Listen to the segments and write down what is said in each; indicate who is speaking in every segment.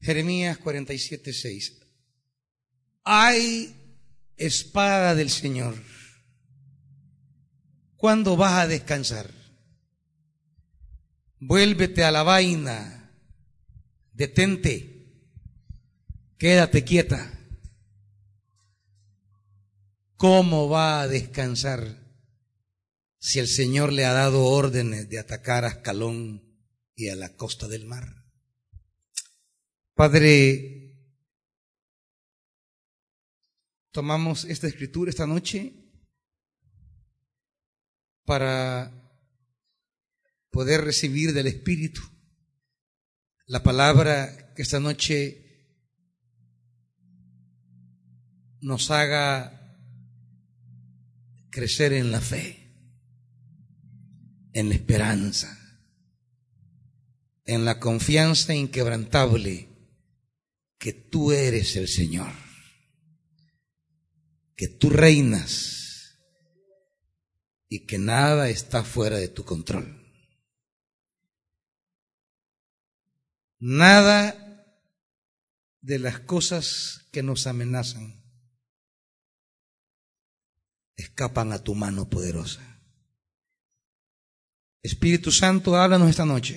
Speaker 1: Jeremías 47, 6. Hay espada del Señor. ¿Cuándo vas a descansar? Vuélvete a la vaina, detente, quédate quieta. ¿Cómo va a descansar si el Señor le ha dado órdenes de atacar a Ascalón y a la costa del mar? Padre, tomamos esta escritura esta noche para poder recibir del Espíritu la palabra que esta noche nos haga crecer en la fe, en la esperanza, en la confianza inquebrantable que tú eres el Señor, que tú reinas y que nada está fuera de tu control. Nada de las cosas que nos amenazan escapan a tu mano poderosa. Espíritu Santo, háblanos esta noche.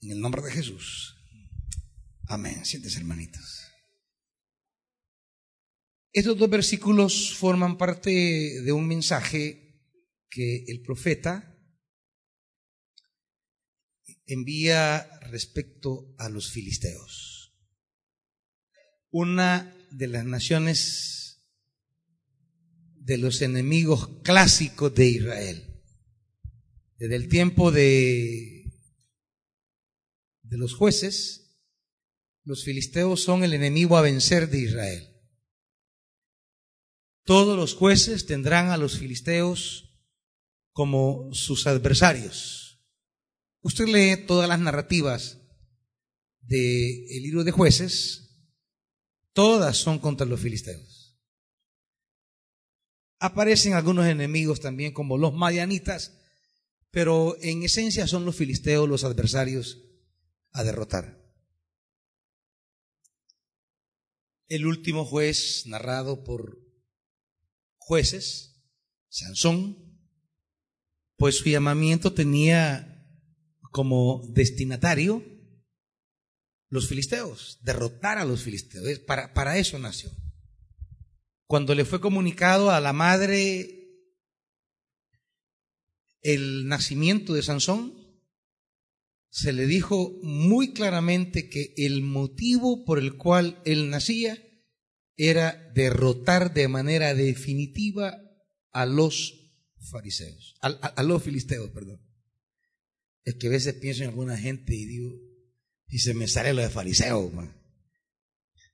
Speaker 1: En el nombre de Jesús. Amén. Siéntese, hermanitos. Estos dos versículos forman parte de un mensaje que el profeta envía respecto a los filisteos. Una de las naciones de los enemigos clásicos de Israel. Desde el tiempo de, de los jueces, los filisteos son el enemigo a vencer de Israel. Todos los jueces tendrán a los filisteos como sus adversarios. Usted lee todas las narrativas del libro de jueces, todas son contra los filisteos. Aparecen algunos enemigos también como los madianitas, pero en esencia son los filisteos los adversarios a derrotar. El último juez narrado por jueces, Sansón, pues su llamamiento tenía como destinatario los filisteos, derrotar a los filisteos. Para, para eso nació. Cuando le fue comunicado a la madre el nacimiento de Sansón, se le dijo muy claramente que el motivo por el cual él nacía era derrotar de manera definitiva a los fariseos, a, los filisteos, perdón. Es que a veces pienso en alguna gente y digo, y se me sale lo de fariseo,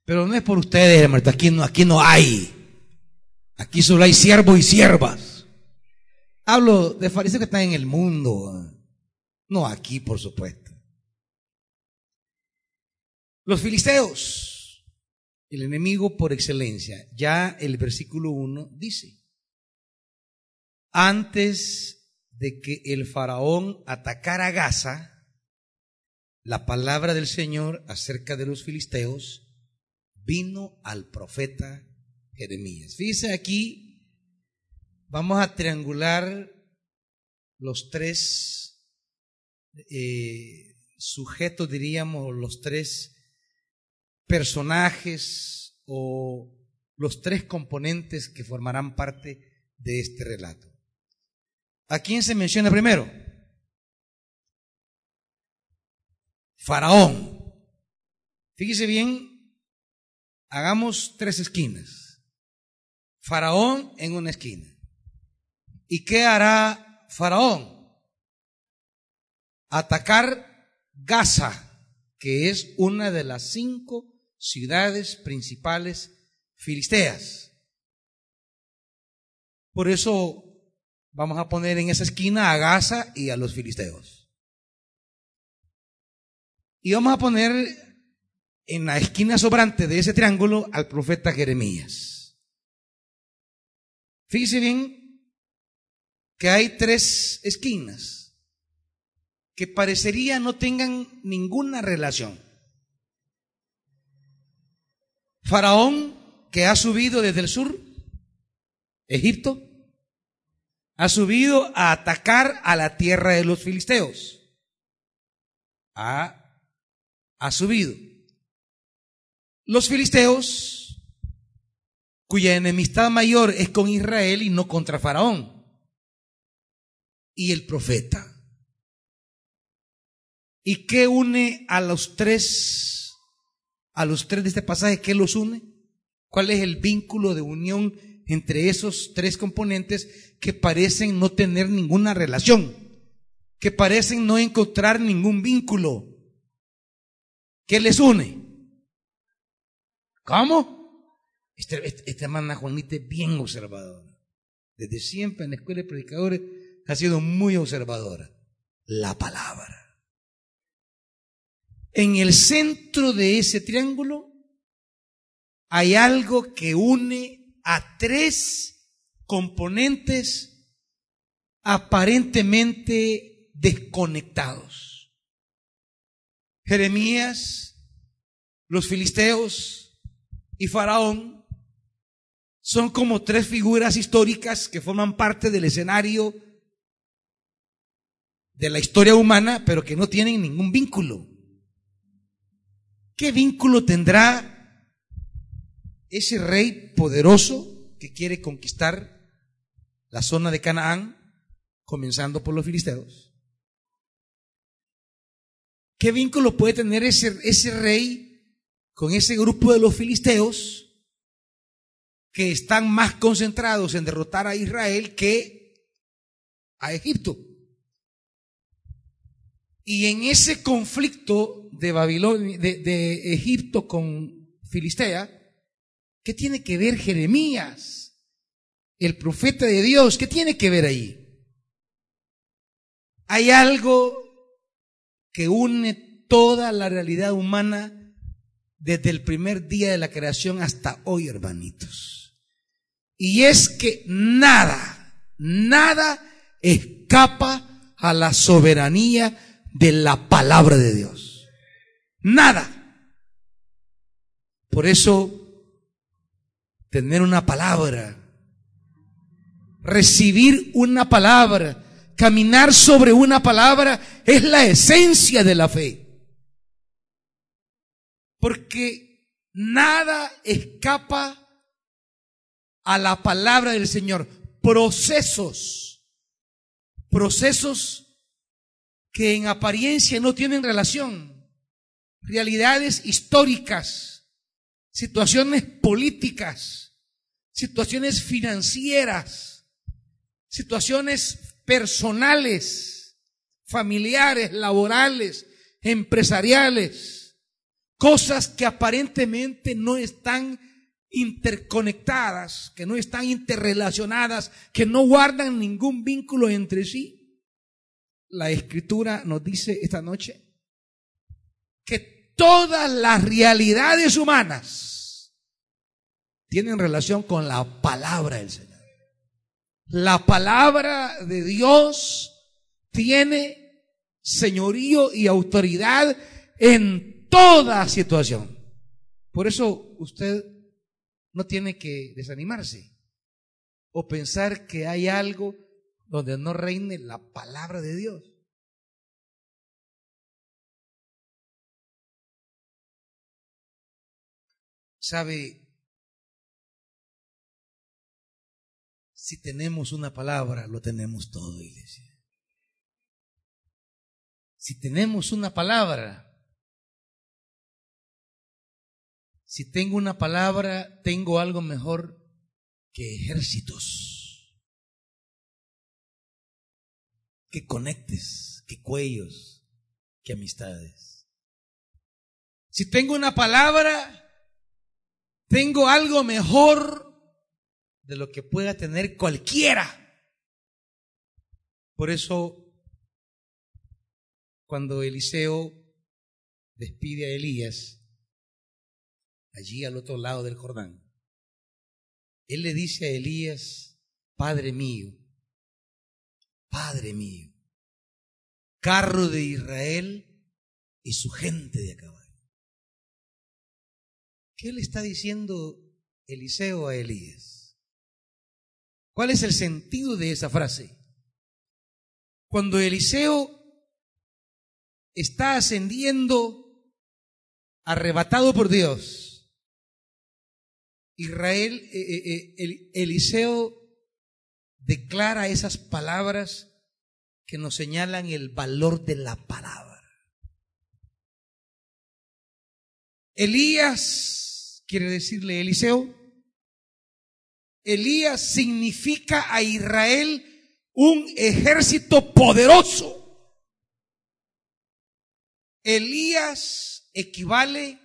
Speaker 1: Pero no es por ustedes, hermano, aquí no, aquí no hay. Aquí solo hay siervos y siervas. Hablo de fariseos que están en el mundo. No aquí, por supuesto. Los filisteos, el enemigo por excelencia. Ya el versículo 1 dice, antes de que el faraón atacara Gaza, la palabra del Señor acerca de los filisteos vino al profeta Jeremías. Fíjese aquí, vamos a triangular los tres eh, sujetos, diríamos, los tres personajes o los tres componentes que formarán parte de este relato. ¿A quién se menciona primero? Faraón. Fíjese bien, hagamos tres esquinas. Faraón en una esquina. ¿Y qué hará Faraón? Atacar Gaza, que es una de las cinco ciudades principales filisteas. Por eso vamos a poner en esa esquina a Gaza y a los filisteos. Y vamos a poner en la esquina sobrante de ese triángulo al profeta Jeremías. Fíjese bien que hay tres esquinas que parecería no tengan ninguna relación. Faraón que ha subido desde el sur, Egipto, ha subido a atacar a la tierra de los filisteos. Ha, ha subido. Los filisteos, cuya enemistad mayor es con Israel y no contra Faraón. Y el profeta. ¿Y qué une a los tres, a los tres de este pasaje? ¿Qué los une? ¿Cuál es el vínculo de unión entre esos tres componentes que parecen no tener ninguna relación? Que parecen no encontrar ningún vínculo. ¿Qué les une? ¿Cómo? Este, este, esta hermana Juanita es bien observadora. Desde siempre en la escuela de predicadores ha sido muy observadora. La palabra. En el centro de ese triángulo hay algo que une a tres componentes aparentemente desconectados. Jeremías, los filisteos y Faraón son como tres figuras históricas que forman parte del escenario de la historia humana, pero que no tienen ningún vínculo. ¿Qué vínculo tendrá ese rey poderoso que quiere conquistar la zona de Canaán, comenzando por los filisteos? ¿Qué vínculo puede tener ese, ese rey con ese grupo de los filisteos que están más concentrados en derrotar a Israel que a Egipto? Y en ese conflicto de Babilonia, de, Egipto con Filistea, ¿qué tiene que ver Jeremías, el profeta de Dios? ¿Qué tiene que ver ahí? Hay algo que une toda la realidad humana desde el primer día de la creación hasta hoy, hermanitos. Y es que nada, nada escapa a la soberanía de la palabra de Dios. Nada. Por eso, tener una palabra, recibir una palabra, caminar sobre una palabra es la esencia de la fe. Porque nada escapa a la palabra del Señor. Procesos, procesos que en apariencia no tienen relación. Realidades históricas, situaciones políticas, situaciones financieras, situaciones personales, familiares, laborales, empresariales, cosas que aparentemente no están interconectadas, que no están interrelacionadas, que no guardan ningún vínculo entre sí la escritura nos dice esta noche que todas las realidades humanas tienen relación con la palabra del Señor. La palabra de Dios tiene señorío y autoridad en toda situación. Por eso usted no tiene que desanimarse o pensar que hay algo donde no reine la palabra de Dios. ¿Sabe? Si tenemos una palabra, lo tenemos todo, iglesia. Si tenemos una palabra, si tengo una palabra, tengo algo mejor que ejércitos. Que conectes, que cuellos, que amistades. Si tengo una palabra, tengo algo mejor de lo que pueda tener cualquiera. Por eso, cuando Eliseo despide a Elías, allí al otro lado del Jordán, él le dice a Elías, Padre mío, Padre mío, carro de Israel y su gente de caballo. ¿Qué le está diciendo Eliseo a Elías? ¿Cuál es el sentido de esa frase? Cuando Eliseo está ascendiendo arrebatado por Dios, Israel, eh, eh, eh, Eliseo declara esas palabras que nos señalan el valor de la palabra. Elías, quiere decirle Eliseo, Elías significa a Israel un ejército poderoso. Elías equivale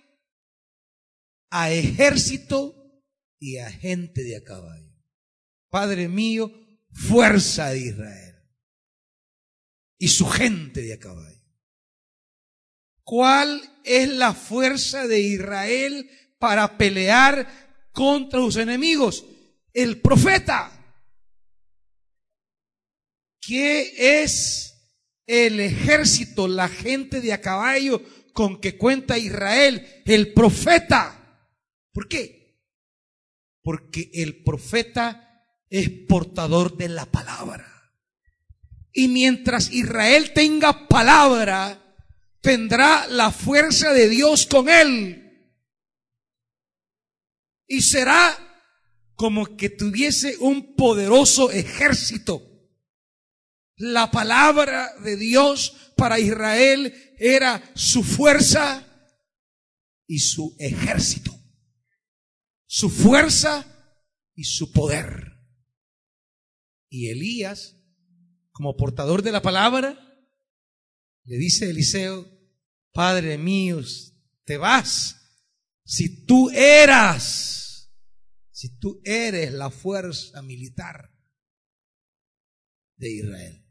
Speaker 1: a ejército y a gente de a caballo. Padre mío, fuerza de Israel y su gente de a caballo. ¿Cuál es la fuerza de Israel para pelear contra sus enemigos? El profeta. ¿Qué es el ejército, la gente de a caballo con que cuenta Israel? El profeta. ¿Por qué? Porque el profeta es portador de la palabra. Y mientras Israel tenga palabra, tendrá la fuerza de Dios con él. Y será como que tuviese un poderoso ejército. La palabra de Dios para Israel era su fuerza y su ejército. Su fuerza y su poder. Y Elías, como portador de la palabra, le dice Eliseo, Padre mío, te vas si tú eras, si tú eres la fuerza militar de Israel.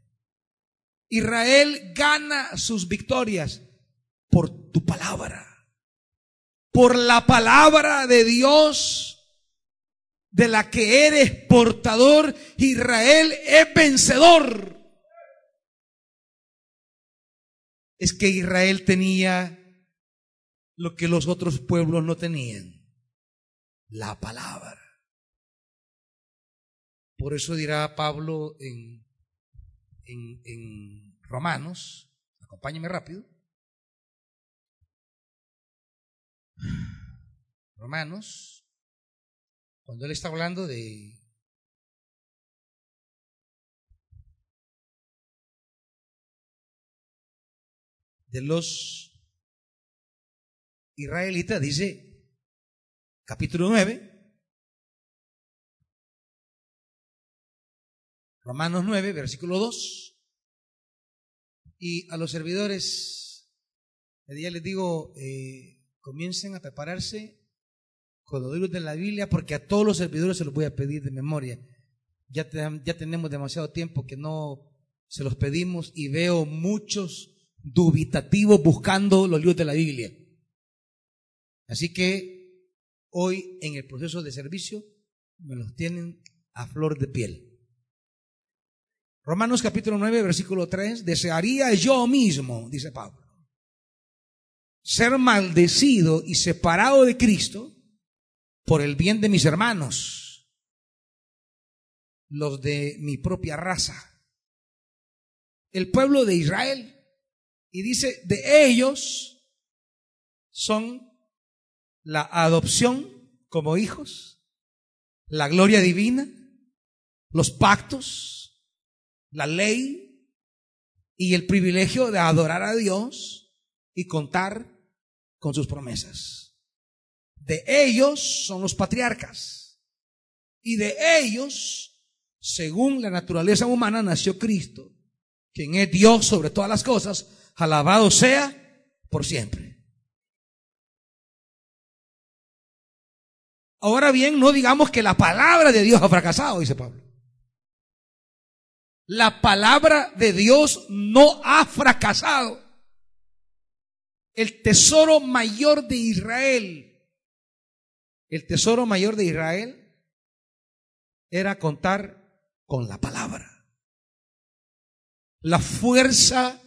Speaker 1: Israel gana sus victorias por tu palabra, por la palabra de Dios de la que eres portador. Israel es vencedor. es que Israel tenía lo que los otros pueblos no tenían, la palabra. Por eso dirá Pablo en, en, Romanos, acompáñame rápido, Romanos, cuando él está hablando de los israelitas, dice capítulo 9, Romanos 9, versículo 2, y a los servidores, ya les digo, eh, comiencen a prepararse los libros de la Biblia, porque a todos los servidores se los voy a pedir de memoria. Ya, ya tenemos demasiado tiempo que no se los pedimos y veo muchos dubitativo buscando los libros de la Biblia. Así que hoy en el proceso de servicio me los tienen a flor de piel. Romanos capítulo 9, versículo 3, desearía yo mismo, dice Pablo, ser maldecido y separado de Cristo por el bien de mis hermanos, los de mi propia raza. El pueblo de Israel y dice, de ellos son la adopción como hijos, la gloria divina, los pactos, la ley y el privilegio de adorar a Dios y contar con sus promesas. De ellos son los patriarcas y de ellos, según la naturaleza humana, nació Cristo, quien es Dios sobre todas las cosas, alabado sea por siempre. Ahora bien, no digamos que la palabra de Dios ha fracasado, dice Pablo. La palabra de Dios no ha fracasado. El tesoro mayor de Israel, el tesoro mayor de Israel era contar con la palabra. La fuerza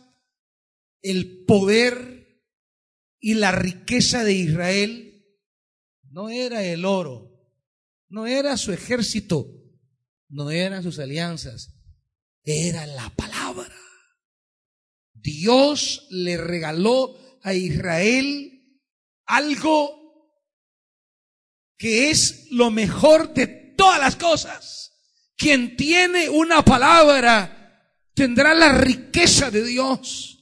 Speaker 1: el poder y la riqueza de Israel no era el oro, no era su ejército, no eran sus alianzas, era la palabra. Dios le regaló a Israel algo que es lo mejor de todas las cosas. Quien tiene una palabra tendrá la riqueza de Dios.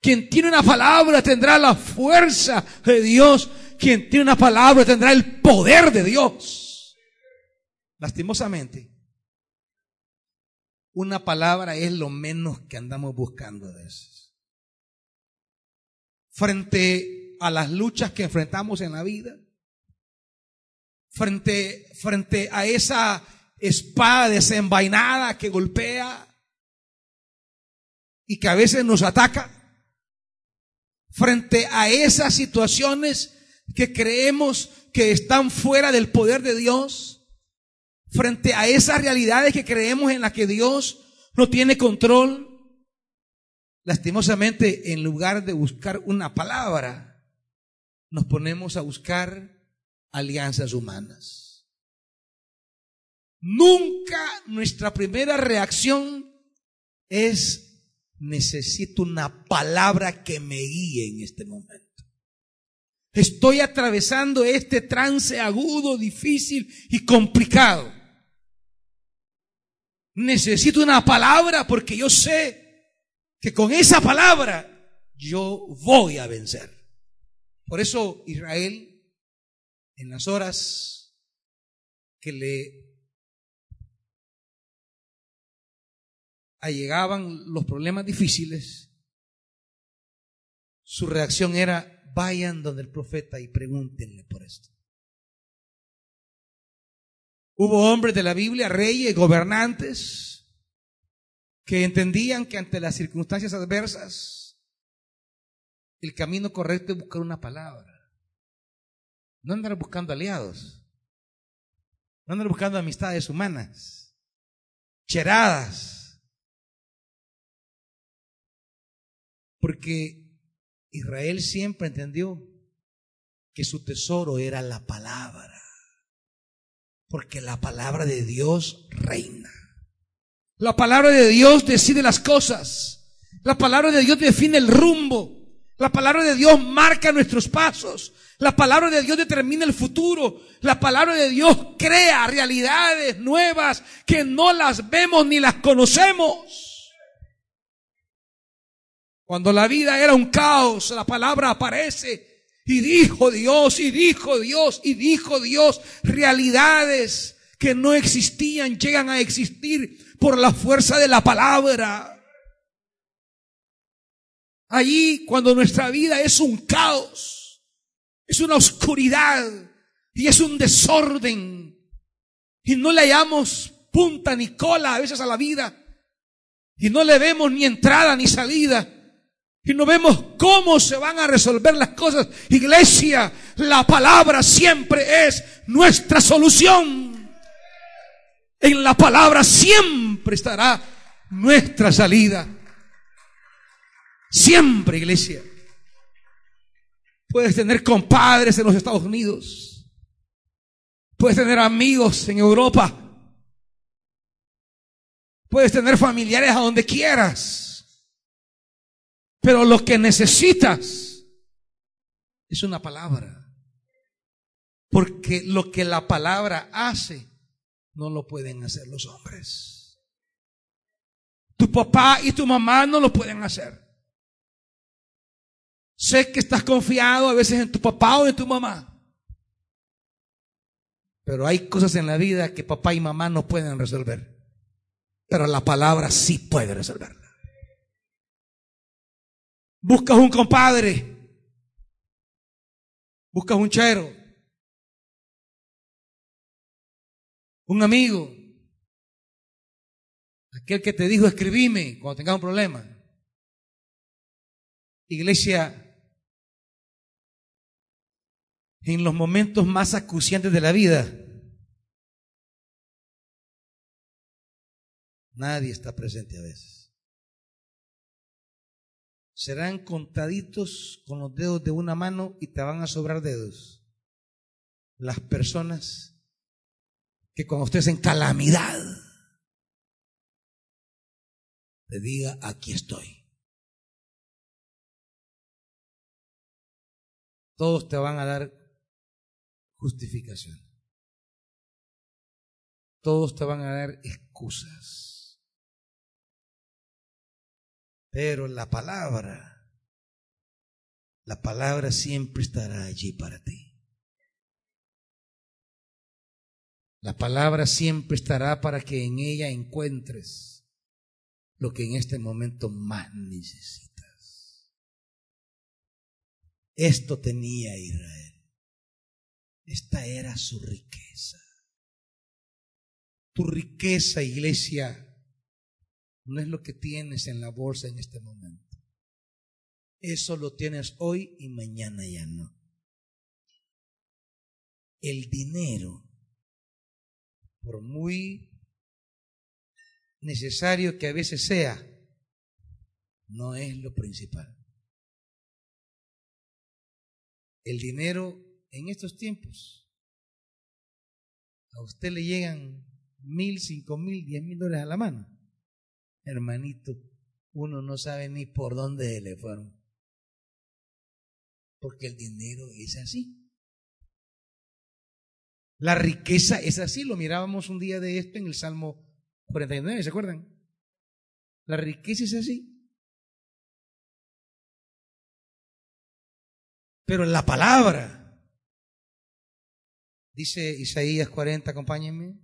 Speaker 1: Quien tiene una palabra tendrá la fuerza de Dios. Quien tiene una palabra tendrá el poder de Dios. Lastimosamente, una palabra es lo menos que andamos buscando a veces. Frente a las luchas que enfrentamos en la vida, frente, frente a esa espada desenvainada que golpea y que a veces nos ataca, frente a esas situaciones que creemos que están fuera del poder de Dios, frente a esas realidades que creemos en las que Dios no tiene control, lastimosamente en lugar de buscar una palabra, nos ponemos a buscar alianzas humanas. Nunca nuestra primera reacción es necesito una palabra que me guíe en este momento. Estoy atravesando este trance agudo, difícil y complicado. Necesito una palabra porque yo sé que con esa palabra yo voy a vencer. Por eso Israel en las horas que le allegaban los problemas difíciles, su reacción era, vayan donde el profeta y pregúntenle por esto. Hubo hombres de la Biblia, reyes, gobernantes, que entendían que ante las circunstancias adversas, el camino correcto es buscar una palabra. No andar buscando aliados. No andar buscando amistades humanas. Cheradas. Porque Israel siempre entendió que su tesoro era la palabra. Porque la palabra de Dios reina. La palabra de Dios decide las cosas. La palabra de Dios define el rumbo. La palabra de Dios marca nuestros pasos. La palabra de Dios determina el futuro. La palabra de Dios crea realidades nuevas que no las vemos ni las conocemos. Cuando la vida era un caos, la palabra aparece y dijo Dios, y dijo Dios, y dijo Dios, realidades que no existían llegan a existir por la fuerza de la palabra. Allí, cuando nuestra vida es un caos, es una oscuridad y es un desorden. Y no le hallamos punta ni cola a veces a la vida. Y no le vemos ni entrada ni salida. Y no vemos cómo se van a resolver las cosas. Iglesia, la palabra siempre es nuestra solución. En la palabra siempre estará nuestra salida. Siempre, iglesia. Puedes tener compadres en los Estados Unidos. Puedes tener amigos en Europa. Puedes tener familiares a donde quieras. Pero lo que necesitas es una palabra. Porque lo que la palabra hace, no lo pueden hacer los hombres. Tu papá y tu mamá no lo pueden hacer. Sé que estás confiado a veces en tu papá o en tu mamá. Pero hay cosas en la vida que papá y mamá no pueden resolver. Pero la palabra sí puede resolverla. Buscas un compadre. Buscas un chero. Un amigo. Aquel que te dijo escribime cuando tengas un problema. Iglesia, en los momentos más acuciantes de la vida, nadie está presente a veces. Serán contaditos con los dedos de una mano y te van a sobrar dedos. las personas que cuando estés en calamidad, te diga, aquí estoy. Todos te van a dar justificación. Todos te van a dar excusas. Pero la palabra, la palabra siempre estará allí para ti. La palabra siempre estará para que en ella encuentres lo que en este momento más necesitas. Esto tenía Israel. Esta era su riqueza. Tu riqueza, iglesia, no es lo que tienes en la bolsa en este momento. Eso lo tienes hoy y mañana ya no. El dinero por muy necesario que a veces sea, no es lo principal. El dinero en estos tiempos, a usted le llegan mil, cinco mil, diez mil dólares a la mano. Hermanito, uno no sabe ni por dónde le fueron. Porque el dinero es así. La riqueza es así, lo mirábamos un día de esto en el Salmo 49, ¿se acuerdan? La riqueza es así. Pero la palabra, dice Isaías 40, acompáñenme.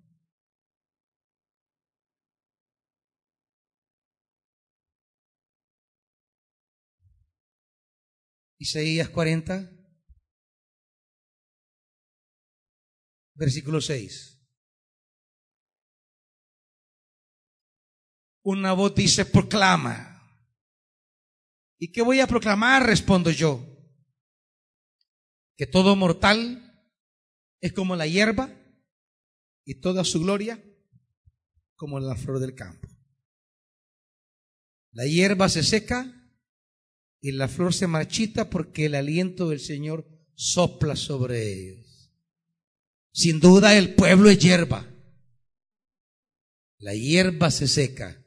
Speaker 1: Isaías 40. versículo 6. Una voz dice, proclama. ¿Y qué voy a proclamar? Respondo yo. Que todo mortal es como la hierba y toda su gloria como la flor del campo. La hierba se seca y la flor se marchita porque el aliento del Señor sopla sobre ellos. Sin duda el pueblo es hierba. La hierba se seca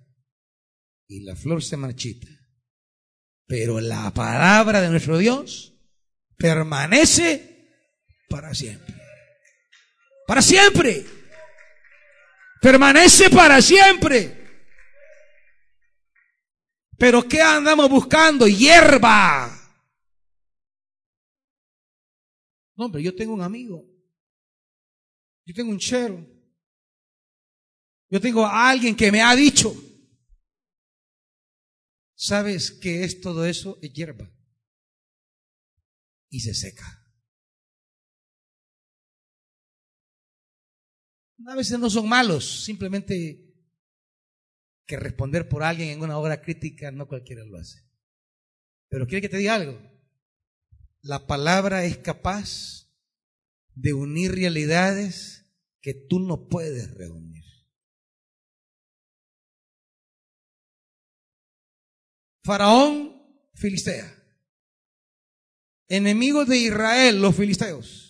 Speaker 1: y la flor se marchita. Pero la palabra de nuestro Dios permanece para siempre. Para siempre. Permanece para siempre. Pero ¿qué andamos buscando? Hierba. No, hombre, yo tengo un amigo yo tengo un chero. Yo tengo a alguien que me ha dicho. ¿Sabes qué es todo eso? Es hierba. Y se seca. A veces no son malos, simplemente que responder por alguien en una obra crítica no cualquiera lo hace. Pero quiere que te diga algo. La palabra es capaz de unir realidades que tú no puedes reunir. Faraón, Filistea. Enemigos de Israel, los filisteos.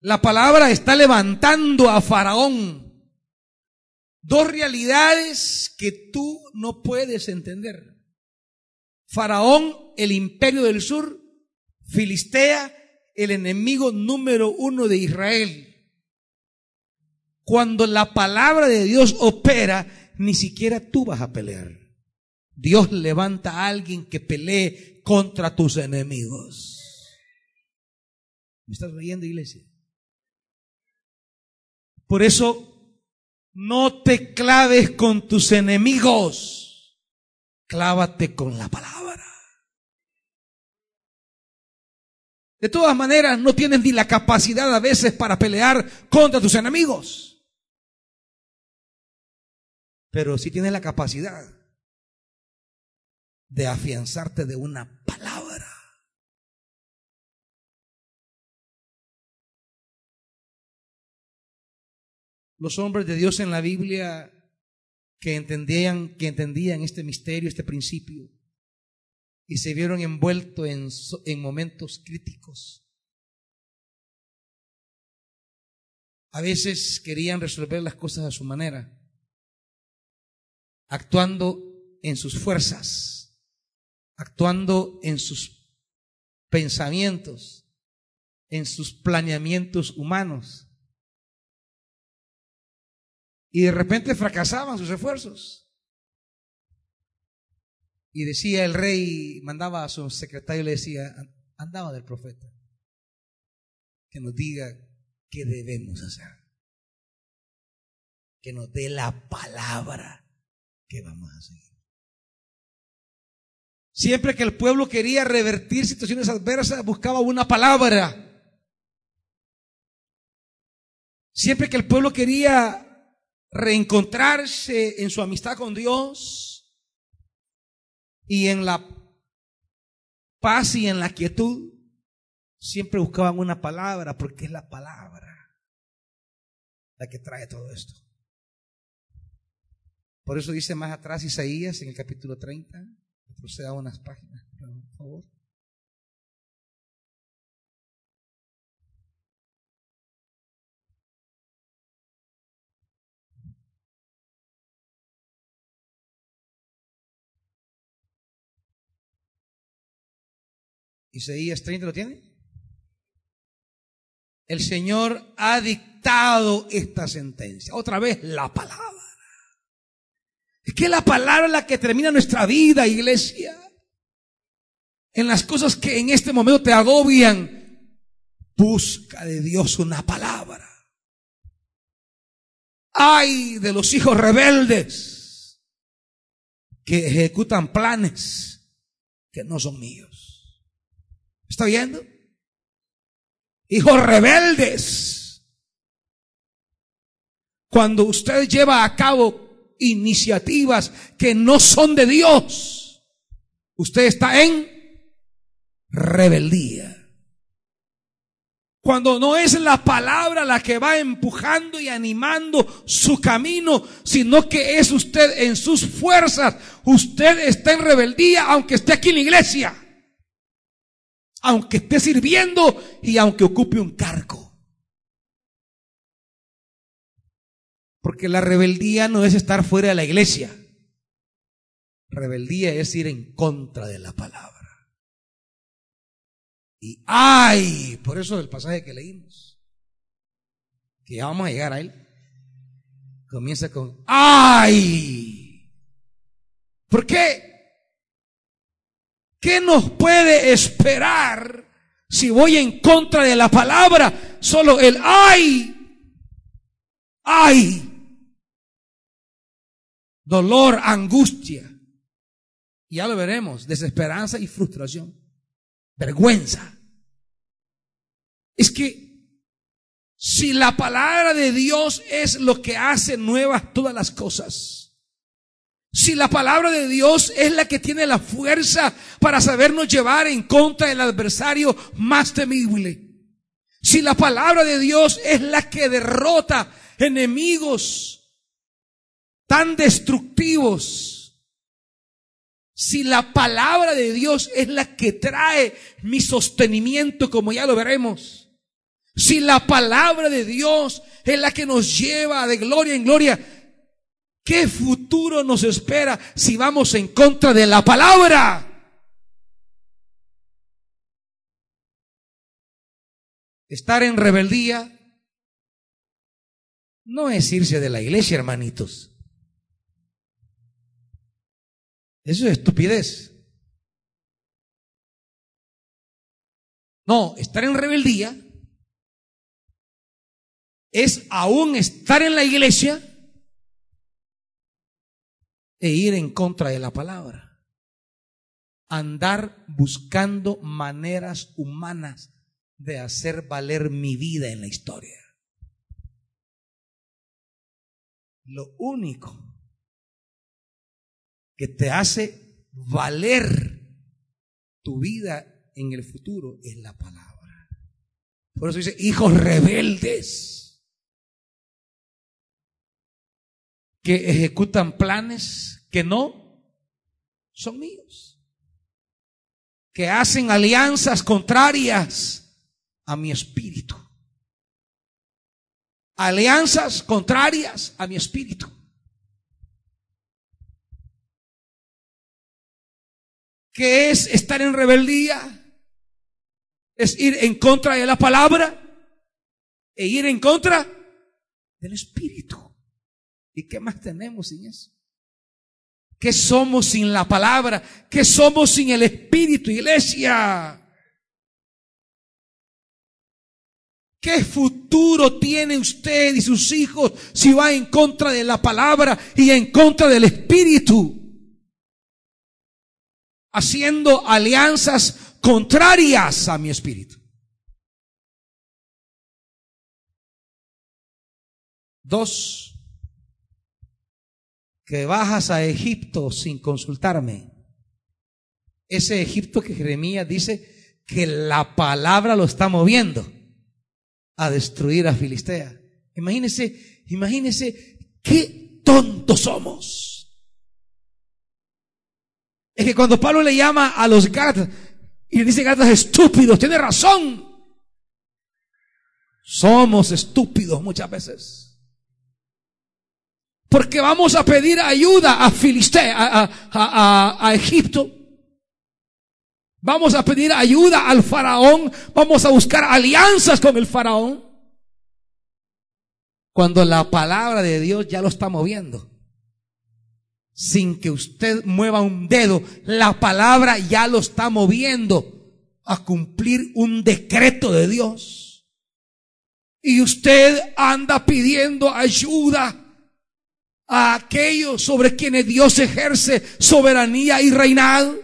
Speaker 1: La palabra está levantando a Faraón dos realidades que tú no puedes entender. Faraón, el imperio del sur, Filistea, el enemigo número uno de Israel. Cuando la palabra de Dios opera, ni siquiera tú vas a pelear. Dios levanta a alguien que pelee contra tus enemigos. ¿Me estás oyendo, iglesia? Por eso, no te claves con tus enemigos. Clávate con la palabra. De todas maneras, no tienes ni la capacidad a veces para pelear contra tus enemigos. Pero sí tienes la capacidad de afianzarte de una palabra. Los hombres de Dios en la Biblia que entendían, que entendían este misterio, este principio, y se vieron envueltos en, en momentos críticos. A veces querían resolver las cosas a su manera, actuando en sus fuerzas, actuando en sus pensamientos, en sus planeamientos humanos. Y de repente fracasaban sus esfuerzos. Y decía el rey, mandaba a su secretario y le decía, andaba del profeta, que nos diga qué debemos hacer. Que nos dé la palabra que vamos a seguir. Siempre que el pueblo quería revertir situaciones adversas, buscaba una palabra. Siempre que el pueblo quería reencontrarse en su amistad con Dios y en la paz y en la quietud, siempre buscaban una palabra, porque es la palabra la que trae todo esto. Por eso dice más atrás Isaías en el capítulo 30, proceda unas páginas, por favor. Isaías 30 lo tiene. El Señor ha dictado esta sentencia. Otra vez la palabra. Es que la palabra es la que termina nuestra vida, iglesia. En las cosas que en este momento te agobian, busca de Dios una palabra. Ay de los hijos rebeldes que ejecutan planes que no son míos. ¿Está viendo? Hijos rebeldes. Cuando usted lleva a cabo iniciativas que no son de Dios, usted está en rebeldía. Cuando no es la palabra la que va empujando y animando su camino, sino que es usted en sus fuerzas. Usted está en rebeldía aunque esté aquí en la iglesia aunque esté sirviendo y aunque ocupe un cargo. Porque la rebeldía no es estar fuera de la iglesia. Rebeldía es ir en contra de la palabra. Y ay, por eso el pasaje que leímos, que ya vamos a llegar a él, comienza con ay. ¿Por qué? ¿Qué nos puede esperar si voy en contra de la palabra? Solo el ay, ay, dolor, angustia. Ya lo veremos, desesperanza y frustración, vergüenza. Es que si la palabra de Dios es lo que hace nuevas todas las cosas, si la palabra de Dios es la que tiene la fuerza para sabernos llevar en contra del adversario más temible. Si la palabra de Dios es la que derrota enemigos tan destructivos. Si la palabra de Dios es la que trae mi sostenimiento, como ya lo veremos. Si la palabra de Dios es la que nos lleva de gloria en gloria, ¿Qué futuro nos espera si vamos en contra de la palabra? Estar en rebeldía no es irse de la iglesia, hermanitos. Eso es estupidez. No, estar en rebeldía es aún estar en la iglesia e ir en contra de la palabra. Andar buscando maneras humanas de hacer valer mi vida en la historia. Lo único que te hace valer tu vida en el futuro es la palabra. Por eso dice, hijos rebeldes que ejecutan planes que no son míos. que hacen alianzas contrarias a mi espíritu. Alianzas contrarias a mi espíritu. ¿Qué es estar en rebeldía? Es ir en contra de la palabra e ir en contra del espíritu. ¿Y qué más tenemos sin eso? ¿Qué somos sin la palabra? ¿Qué somos sin el espíritu, iglesia? ¿Qué futuro tiene usted y sus hijos si va en contra de la palabra y en contra del espíritu? Haciendo alianzas contrarias a mi espíritu. Dos, que bajas a Egipto sin consultarme. Ese Egipto que Jeremías dice que la palabra lo está moviendo a destruir a Filistea. Imagínese, imagínese qué tontos somos. Es que cuando Pablo le llama a los gatos y le dice gatos estúpidos, tiene razón. Somos estúpidos muchas veces. Porque vamos a pedir ayuda a Filistea, a, a, Egipto. Vamos a pedir ayuda al faraón. Vamos a buscar alianzas con el faraón. Cuando la palabra de Dios ya lo está moviendo. Sin que usted mueva un dedo, la palabra ya lo está moviendo a cumplir un decreto de Dios. Y usted anda pidiendo ayuda a aquellos sobre quienes Dios ejerce soberanía y reinado.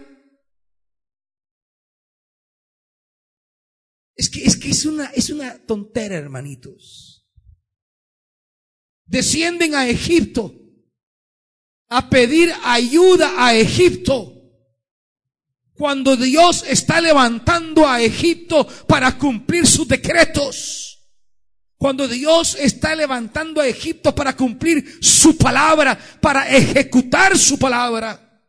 Speaker 1: Es que, es que es una, es una tontera, hermanitos. Descienden a Egipto a pedir ayuda a Egipto. Cuando Dios está levantando a Egipto para cumplir sus decretos. Cuando Dios está levantando a Egipto para cumplir su palabra, para ejecutar su palabra,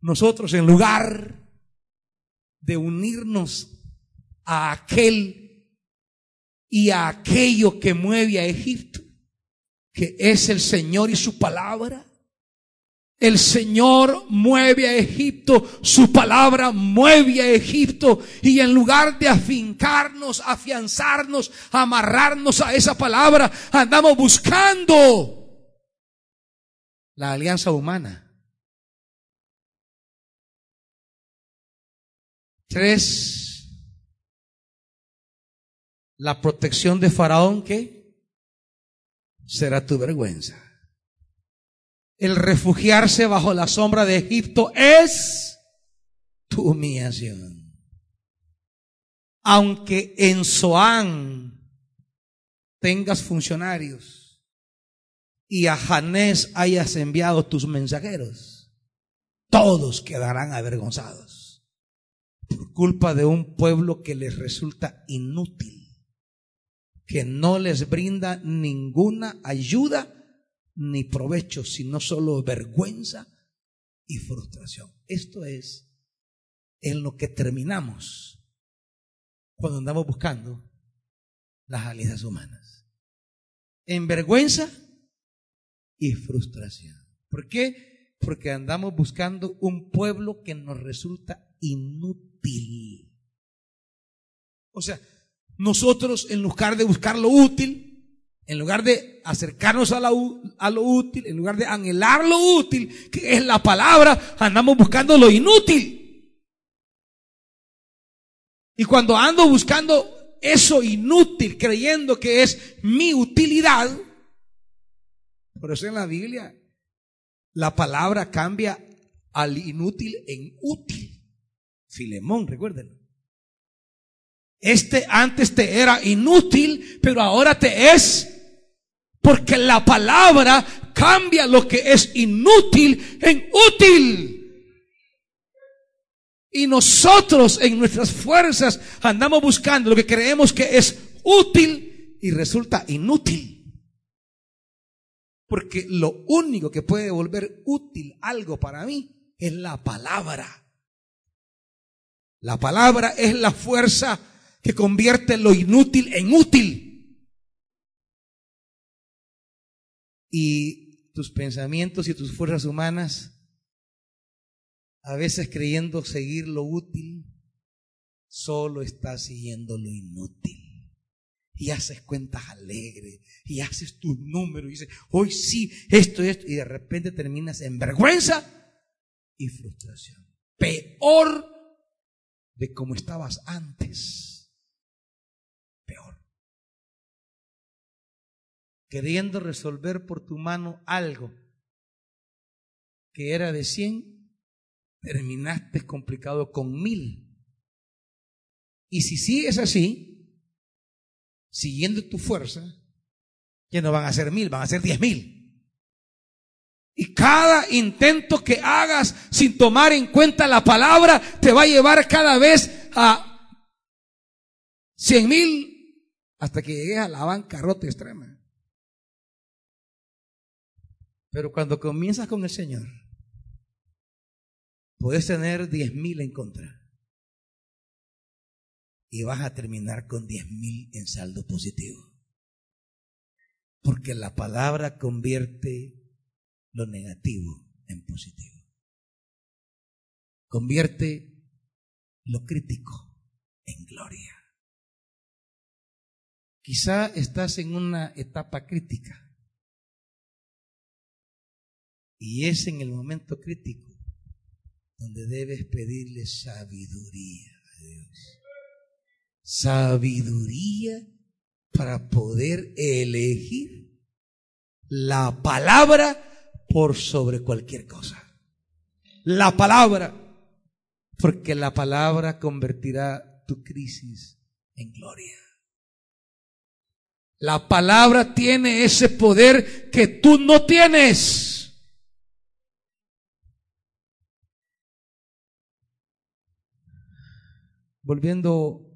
Speaker 1: nosotros en lugar de unirnos a aquel y a aquello que mueve a Egipto, que es el Señor y su palabra, el Señor mueve a Egipto, su palabra mueve a Egipto y en lugar de afincarnos, afianzarnos, amarrarnos a esa palabra, andamos buscando la alianza humana. Tres, la protección de Faraón que será tu vergüenza el refugiarse bajo la sombra de Egipto es tu humillación. Aunque en Zoán tengas funcionarios y a Janés hayas enviado tus mensajeros, todos quedarán avergonzados por culpa de un pueblo que les resulta inútil, que no les brinda ninguna ayuda ni provecho, sino solo vergüenza y frustración. Esto es en lo que terminamos cuando andamos buscando las alianzas humanas. En vergüenza y frustración. ¿Por qué? Porque andamos buscando un pueblo que nos resulta inútil. O sea, nosotros en lugar de buscar lo útil, en lugar de acercarnos a, lo útil, en lugar de anhelar lo útil, que es la palabra, andamos buscando lo inútil. Y cuando ando buscando eso inútil, creyendo que es mi utilidad, por eso en la Biblia la palabra cambia al inútil en útil. Filemón, recuérdenlo. Este antes te era inútil, pero ahora te es porque la palabra cambia lo que es inútil en útil. Y nosotros en nuestras fuerzas andamos buscando lo que creemos que es útil y resulta inútil. Porque lo único que puede volver útil algo para mí es la palabra. La palabra es la fuerza que convierte lo inútil en útil. Y tus pensamientos y tus fuerzas humanas, a veces creyendo seguir lo útil, solo estás siguiendo lo inútil y haces cuentas alegres y haces tus números y dices, hoy sí, esto, esto, y de repente terminas en vergüenza y frustración. Peor de como estabas antes. Queriendo resolver por tu mano algo que era de 100, terminaste complicado con mil. Y si sigues así, siguiendo tu fuerza, ya no van a ser mil, van a ser diez mil. Y cada intento que hagas sin tomar en cuenta la palabra te va a llevar cada vez a cien mil hasta que llegues a la bancarrota extrema. Pero cuando comienzas con el Señor, puedes tener diez mil en contra y vas a terminar con diez mil en saldo positivo. Porque la palabra convierte lo negativo en positivo. Convierte lo crítico en gloria. Quizá estás en una etapa crítica. Y es en el momento crítico donde debes pedirle sabiduría a Dios sabiduría para poder elegir la palabra por sobre cualquier cosa. La palabra, porque la palabra convertirá tu crisis en gloria. La palabra tiene ese poder que tú no tienes. Volviendo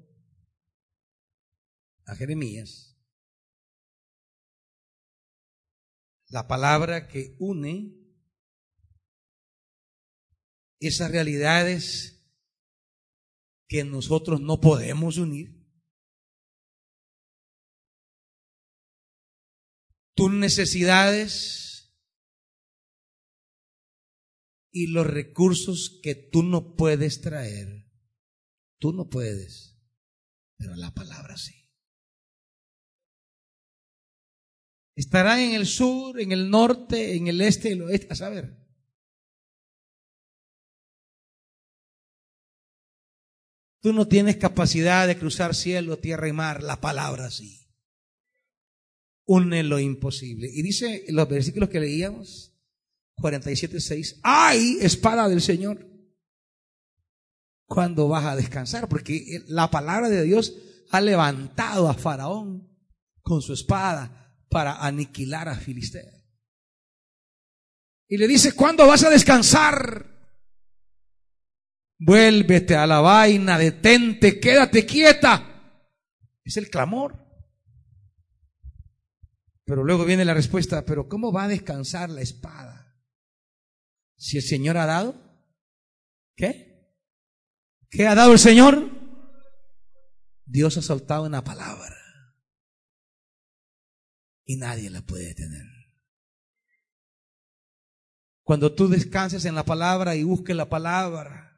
Speaker 1: a Jeremías, la palabra que une esas realidades que nosotros no podemos unir. Tus necesidades y los recursos que tú no puedes traer. Tú no puedes, pero la palabra sí. Estarán en el sur, en el norte, en el este, el oeste, a saber. Tú no tienes capacidad de cruzar cielo, tierra y mar, la palabra sí. Une lo imposible. Y dice en los versículos que leíamos, 47, 6, ¡ay, espada del Señor! Cuando vas a descansar? Porque la palabra de Dios ha levantado a Faraón con su espada para aniquilar a Filistea. Y le dice, ¿cuándo vas a descansar? Vuélvete a la vaina, detente, quédate quieta. Es el clamor. Pero luego viene la respuesta, pero ¿cómo va a descansar la espada? Si el Señor ha dado, ¿qué? ¿Qué ha dado el Señor? Dios ha soltado una palabra y nadie la puede detener. Cuando tú descanses en la palabra y busques la palabra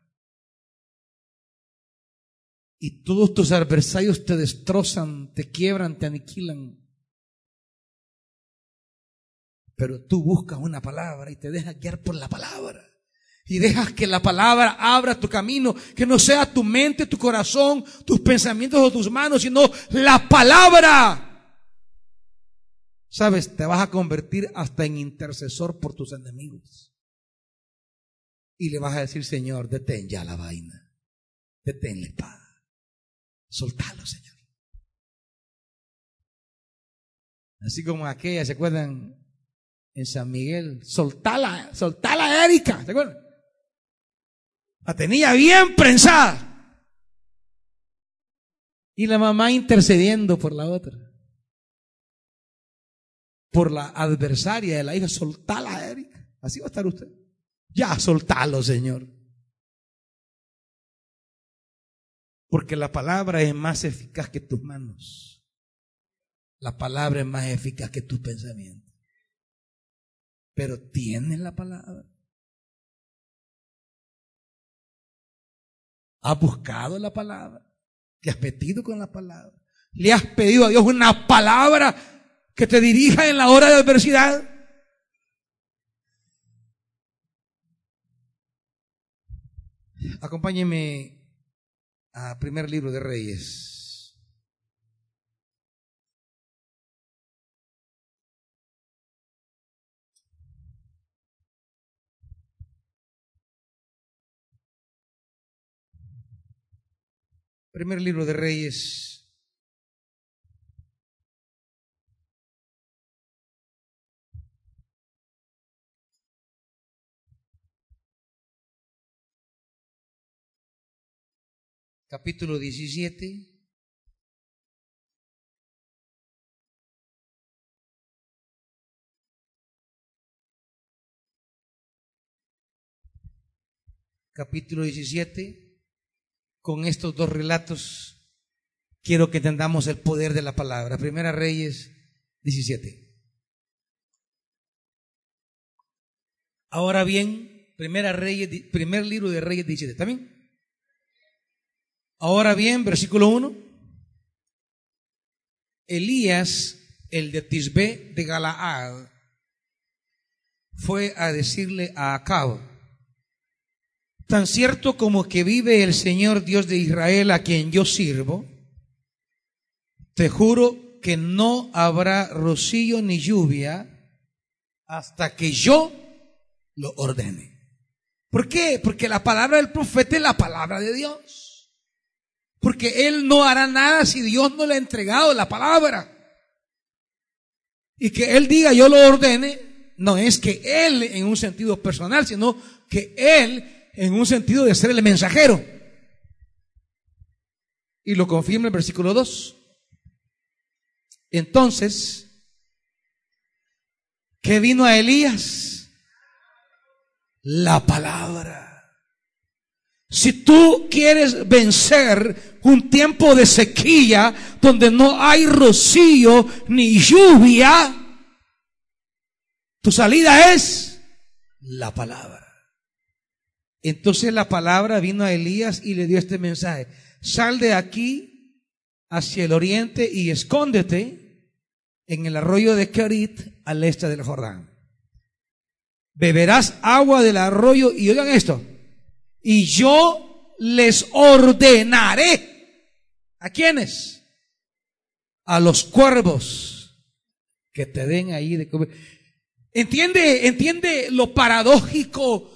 Speaker 1: y todos tus adversarios te destrozan, te quiebran, te aniquilan, pero tú buscas una palabra y te dejas guiar por la palabra. Y dejas que la palabra abra tu camino, que no sea tu mente, tu corazón, tus pensamientos o tus manos, sino la palabra Sabes, te vas a convertir hasta en intercesor por tus enemigos. Y le vas a decir, Señor, detén ya la vaina. Detén la espada. Soltalo, Señor. Así como aquella, ¿se acuerdan? En San Miguel, soltala, soltala Erika, ¿se acuerdan? La tenía bien prensada. Y la mamá intercediendo por la otra por la adversaria de la hija, soltala, Erika. Así va a estar usted. Ya, soltalo, Señor. Porque la palabra es más eficaz que tus manos. La palabra es más eficaz que tus pensamientos. Pero tienes la palabra. ¿Has buscado la palabra? ¿Te has metido con la palabra? ¿Le has pedido a Dios una palabra que te dirija en la hora de adversidad? Acompáñeme a primer libro de Reyes. Primer libro de Reyes. capítulo 17. Capítulo 17. Con estos dos relatos quiero que entendamos el poder de la palabra. Primera Reyes 17. Ahora bien, Primera Reyes, primer libro de Reyes 17. ¿También? Ahora bien, versículo 1. Elías, el de Tisbe de Galaad, fue a decirle a Acab, tan cierto como que vive el Señor Dios de Israel a quien yo sirvo, te juro que no habrá rocío ni lluvia hasta que yo lo ordene. ¿Por qué? Porque la palabra del profeta es la palabra de Dios. Porque Él no hará nada si Dios no le ha entregado la palabra. Y que Él diga, yo lo ordene, no es que Él en un sentido personal, sino que Él en un sentido de ser el mensajero. Y lo confirma el versículo 2. Entonces, ¿qué vino a Elías? La palabra. Si tú quieres vencer un tiempo de sequía donde no hay rocío ni lluvia, tu salida es la palabra. Entonces la palabra vino a Elías y le dio este mensaje. Sal de aquí hacia el oriente y escóndete en el arroyo de Kerit al este del Jordán. Beberás agua del arroyo y oigan esto y yo les ordenaré. ¿A quiénes? A los cuervos que te den ahí de comer. ¿Entiende, entiende lo paradójico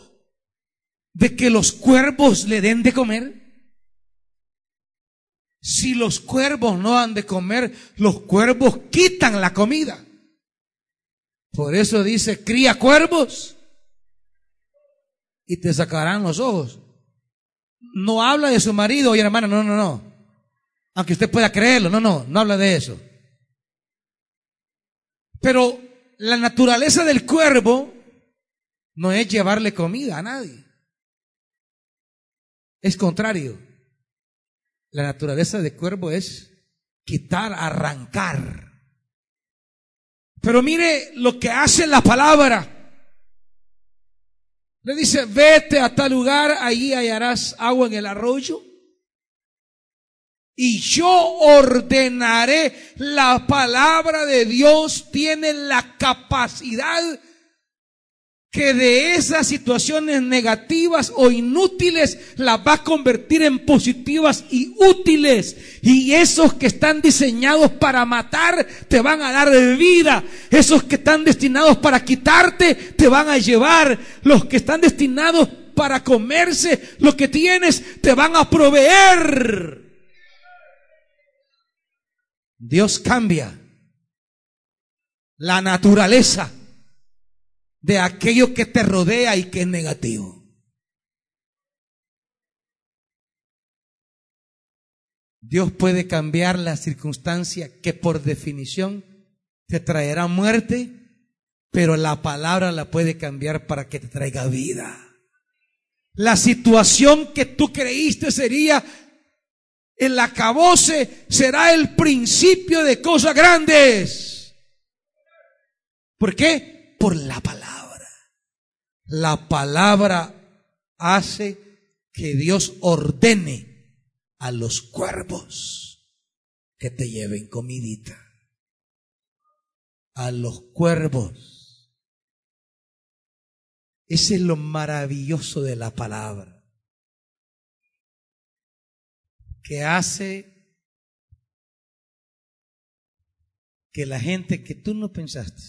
Speaker 1: de que los cuervos le den de comer? Si los cuervos no han de comer, los cuervos quitan la comida. Por eso dice, cría cuervos y te sacarán los ojos. No habla de su marido, oye hermana, no, no, no. Aunque usted pueda creerlo, no, no, no habla de eso. Pero la naturaleza del cuervo no es llevarle comida a nadie. Es contrario. La naturaleza del cuervo es quitar, arrancar. Pero mire lo que hace la palabra. Le dice, vete a tal lugar, allí hallarás agua en el arroyo. Y yo ordenaré, la palabra de Dios tiene la capacidad que de esas situaciones negativas o inútiles las va a convertir en positivas y útiles. Y esos que están diseñados para matar te van a dar vida. Esos que están destinados para quitarte te van a llevar. Los que están destinados para comerse lo que tienes te van a proveer. Dios cambia la naturaleza de aquello que te rodea y que es negativo. Dios puede cambiar la circunstancia que por definición te traerá muerte, pero la palabra la puede cambiar para que te traiga vida. La situación que tú creíste sería el acabose será el principio de cosas grandes. ¿Por qué? Por la palabra. La palabra hace que Dios ordene a los cuervos que te lleven comidita. A los cuervos. Ese es lo maravilloso de la palabra que hace que la gente que tú no pensaste,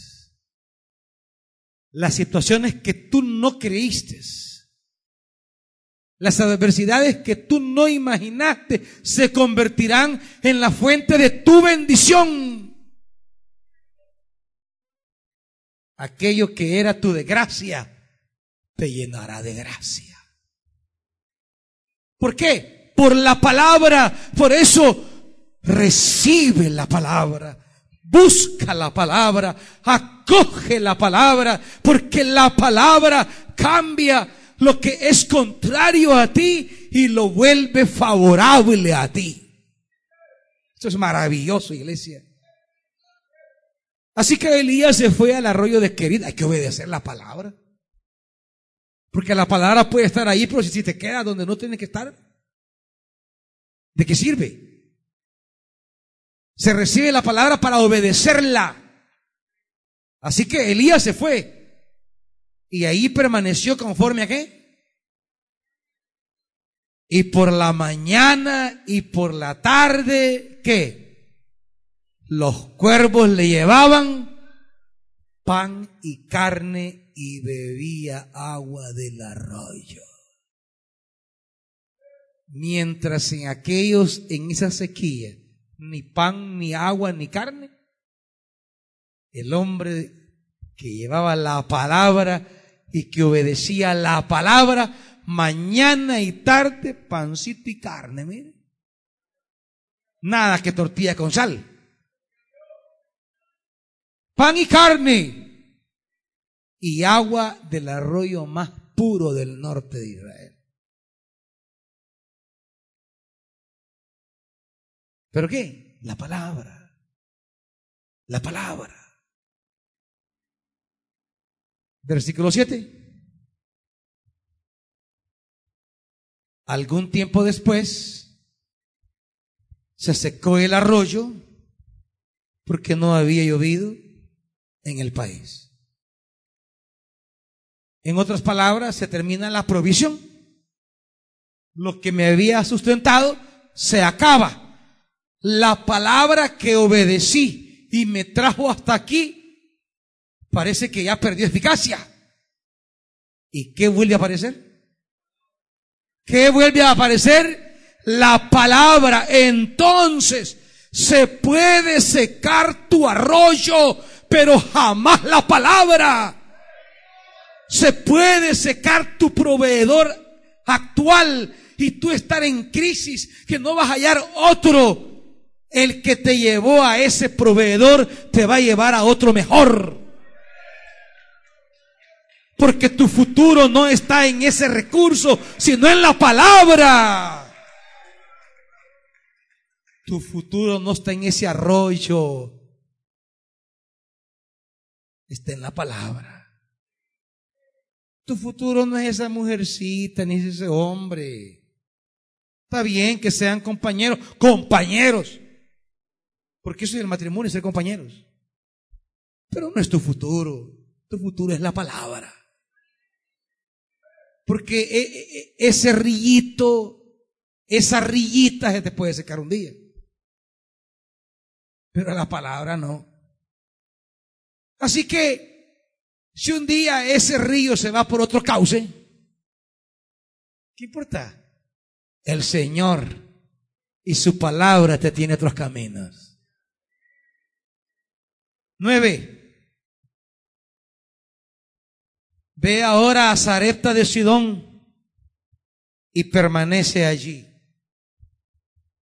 Speaker 1: las situaciones que tú no creíste, las adversidades que tú no imaginaste se convertirán en la fuente de tu bendición. Aquello que era tu desgracia te llenará de gracia. ¿Por qué? por la palabra. Por eso recibe la palabra. Busca la palabra, acoge la palabra, porque la palabra cambia lo que es contrario a ti y lo vuelve favorable a ti. Esto es maravilloso, iglesia. Así que Elías se fue al arroyo de Querida. Hay que obedecer la palabra. Porque la palabra puede estar ahí, pero si te queda donde no tiene que estar, ¿De qué sirve? Se recibe la palabra para obedecerla. Así que Elías se fue y ahí permaneció conforme a qué? Y por la mañana y por la tarde, ¿qué? Los cuervos le llevaban pan y carne y bebía agua del arroyo. Mientras en aquellos, en esa sequía, ni pan, ni agua, ni carne, el hombre que llevaba la palabra y que obedecía la palabra, mañana y tarde, pancito y carne, mire. Nada que tortilla con sal. Pan y carne. Y agua del arroyo más puro del norte de Israel. ¿Pero qué? La palabra. La palabra. Versículo 7. Algún tiempo después se secó el arroyo porque no había llovido en el país. En otras palabras, se termina la provisión. Lo que me había sustentado se acaba la palabra que obedecí y me trajo hasta aquí, parece que ya perdió eficacia. ¿Y qué vuelve a aparecer? ¿Qué vuelve a aparecer? La palabra. Entonces, se puede secar tu arroyo, pero jamás la palabra. Se puede secar tu proveedor actual y tú estar en crisis, que no vas a hallar otro el que te llevó a ese proveedor te va a llevar a otro mejor. Porque tu futuro no está en ese recurso, sino en la palabra. Tu futuro no está en ese arroyo. Está en la palabra. Tu futuro no es esa mujercita ni es ese hombre. Está bien que sean compañeros, compañeros. Porque eso es el matrimonio, ser compañeros. Pero no es tu futuro. Tu futuro es la palabra. Porque e, e, e, ese rillito, esa rillita se te puede secar un día. Pero la palabra no. Así que, si un día ese río se va por otro cauce, ¿qué importa? El Señor y su palabra te tiene otros caminos. Nueve. Ve ahora a Zarepta de Sidón y permanece allí.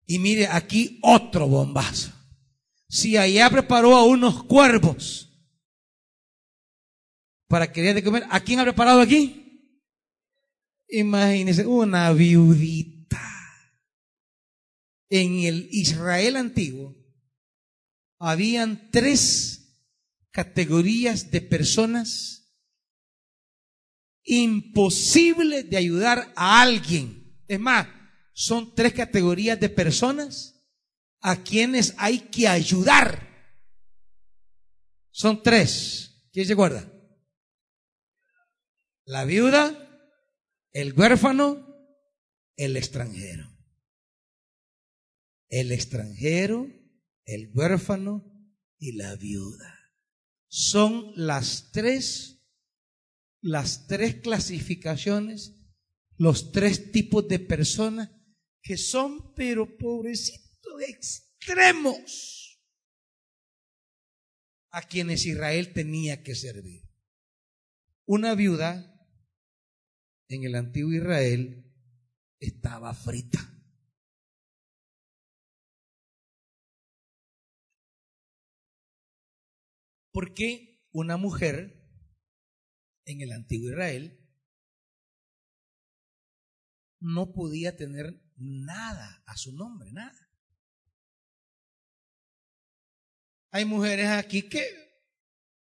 Speaker 1: Y mire aquí otro bombazo. Si allá preparó a unos cuervos para que de comer, ¿a quién ha preparado aquí? Imagínese, una viudita. en el Israel antiguo habían tres categorías de personas imposibles de ayudar a alguien. Es más, son tres categorías de personas a quienes hay que ayudar. Son tres. ¿Quién se acuerda? La viuda, el huérfano, el extranjero. El extranjero, el huérfano y la viuda. Son las tres, las tres clasificaciones, los tres tipos de personas que son, pero pobrecitos, extremos a quienes Israel tenía que servir. Una viuda en el antiguo Israel estaba frita. Porque una mujer en el antiguo Israel no podía tener nada a su nombre, nada. Hay mujeres aquí que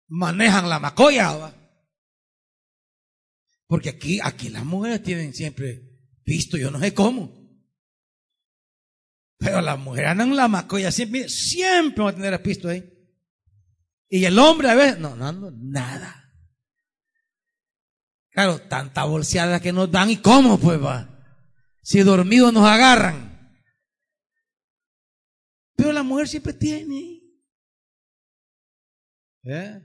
Speaker 1: manejan la macoya, porque aquí, aquí las mujeres tienen siempre visto, yo no sé cómo. Pero las mujeres andan la macoya, siempre, siempre van a tener pisto ahí. Y el hombre a veces, no, no ando nada. Claro, tanta bolseada que nos dan y cómo pues va. Si dormidos nos agarran. Pero la mujer siempre tiene. ¿Eh?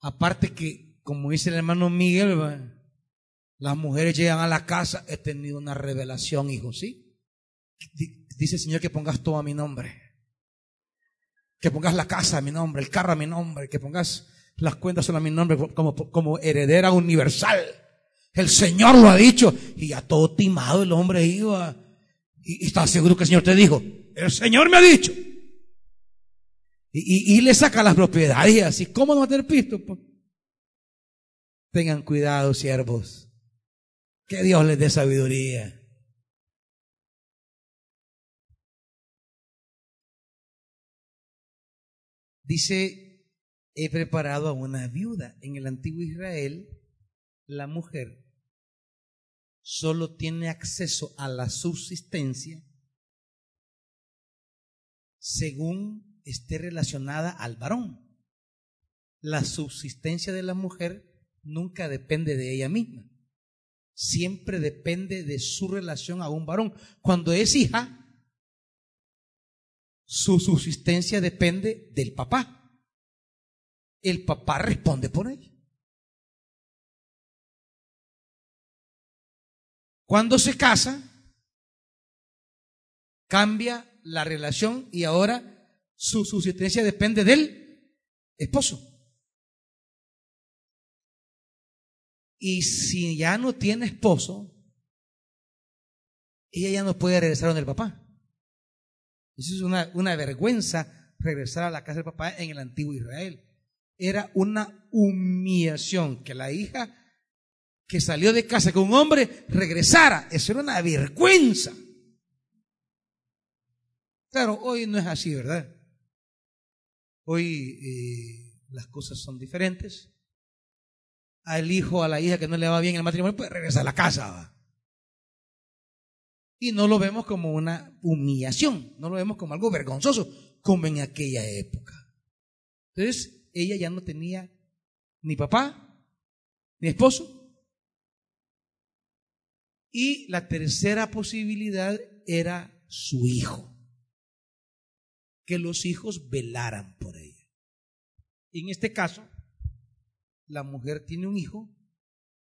Speaker 1: Aparte que como dice el hermano Miguel, las mujeres llegan a la casa, he tenido una revelación, hijo, ¿sí? Dice el Señor que pongas todo a mi nombre. Que pongas la casa a mi nombre, el carro a mi nombre, que pongas las cuentas solo a mi nombre como, como heredera universal. El Señor lo ha dicho. Y ya todo timado el hombre iba. Y, está seguro que el Señor te dijo, el Señor me ha dicho. Y, le saca las propiedades y así, ¿cómo no va a tener pisto? Pues? Tengan cuidado, siervos. Que Dios les dé sabiduría. Dice, he preparado a una viuda. En el antiguo Israel, la mujer solo tiene acceso a la subsistencia según esté relacionada al varón. La subsistencia de la mujer nunca depende de ella misma. Siempre depende de su relación a un varón. Cuando es hija, su subsistencia depende del papá. El papá responde por ella. Cuando se casa, cambia la relación y ahora su subsistencia depende del esposo. Y si ya no tiene esposo, ella ya no puede regresar donde el papá. Eso es una, vergüenza regresar a la casa del papá en el antiguo Israel. Era una humillación que la hija que salió de casa con un hombre regresara. Eso era una vergüenza. Claro, hoy no es así, ¿verdad? Hoy eh, las cosas son diferentes al hijo, a la hija que no le va bien el matrimonio, pues regresa a la casa. Y no lo vemos como una humillación, no lo vemos como algo vergonzoso, como en aquella época. Entonces, ella ya no tenía ni papá, ni esposo. Y la tercera posibilidad era su hijo. Que los hijos velaran por ella. En este caso, la mujer tiene un hijo,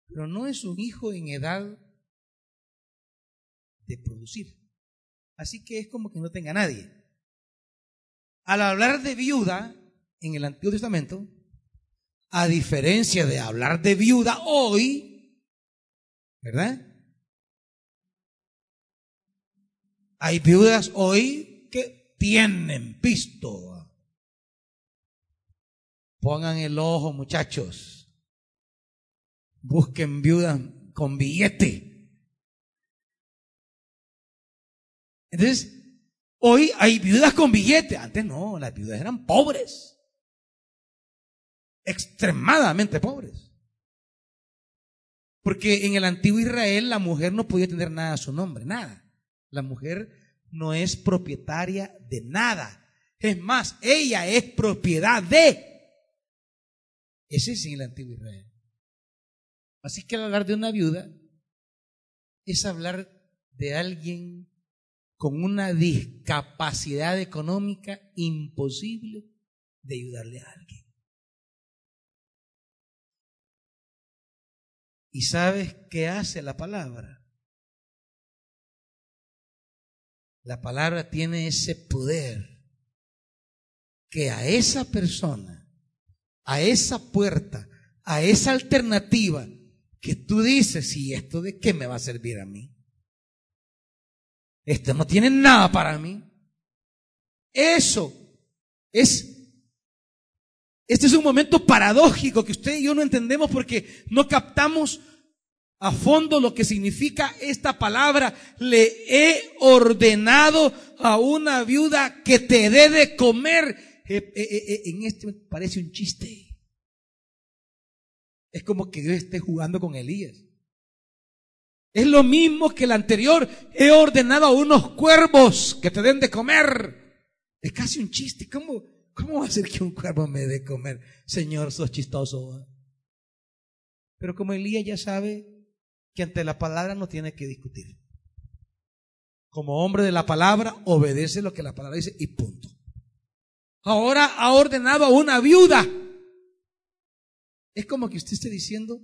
Speaker 1: pero no es un hijo en edad de producir. Así que es como que no tenga nadie. Al hablar de viuda en el Antiguo Testamento, a diferencia de hablar de viuda hoy, ¿verdad? Hay viudas hoy que tienen pisto, Pongan el ojo, muchachos. Busquen viudas con billete. Entonces, hoy hay viudas con billete. Antes no, las viudas eran pobres. Extremadamente pobres. Porque en el antiguo Israel la mujer no podía tener nada a su nombre, nada. La mujer no es propietaria de nada. Es más, ella es propiedad de. Ese es en el antiguo Israel. Así que al hablar de una viuda es hablar de alguien con una discapacidad económica imposible de ayudarle a alguien. ¿Y sabes qué hace la palabra? La palabra tiene ese poder que a esa persona, a esa puerta, a esa alternativa que tú dices, ¿y esto de qué me va a servir a mí? Esto no tiene nada para mí. Eso es este es un momento paradójico que usted y yo no entendemos porque no captamos a fondo lo que significa esta palabra. Le he ordenado a una viuda que te dé de comer. Eh, eh, eh, en este parece un chiste. Es como que Dios esté jugando con Elías. Es lo mismo que el anterior. He ordenado a unos cuervos que te den de comer. Es casi un chiste. ¿Cómo, cómo va a ser que un cuervo me dé comer? Señor, sos chistoso. Pero como Elías ya sabe que ante la palabra no tiene que discutir. Como hombre de la palabra, obedece lo que la palabra dice y punto. Ahora ha ordenado a una viuda. Es como que usted esté diciendo,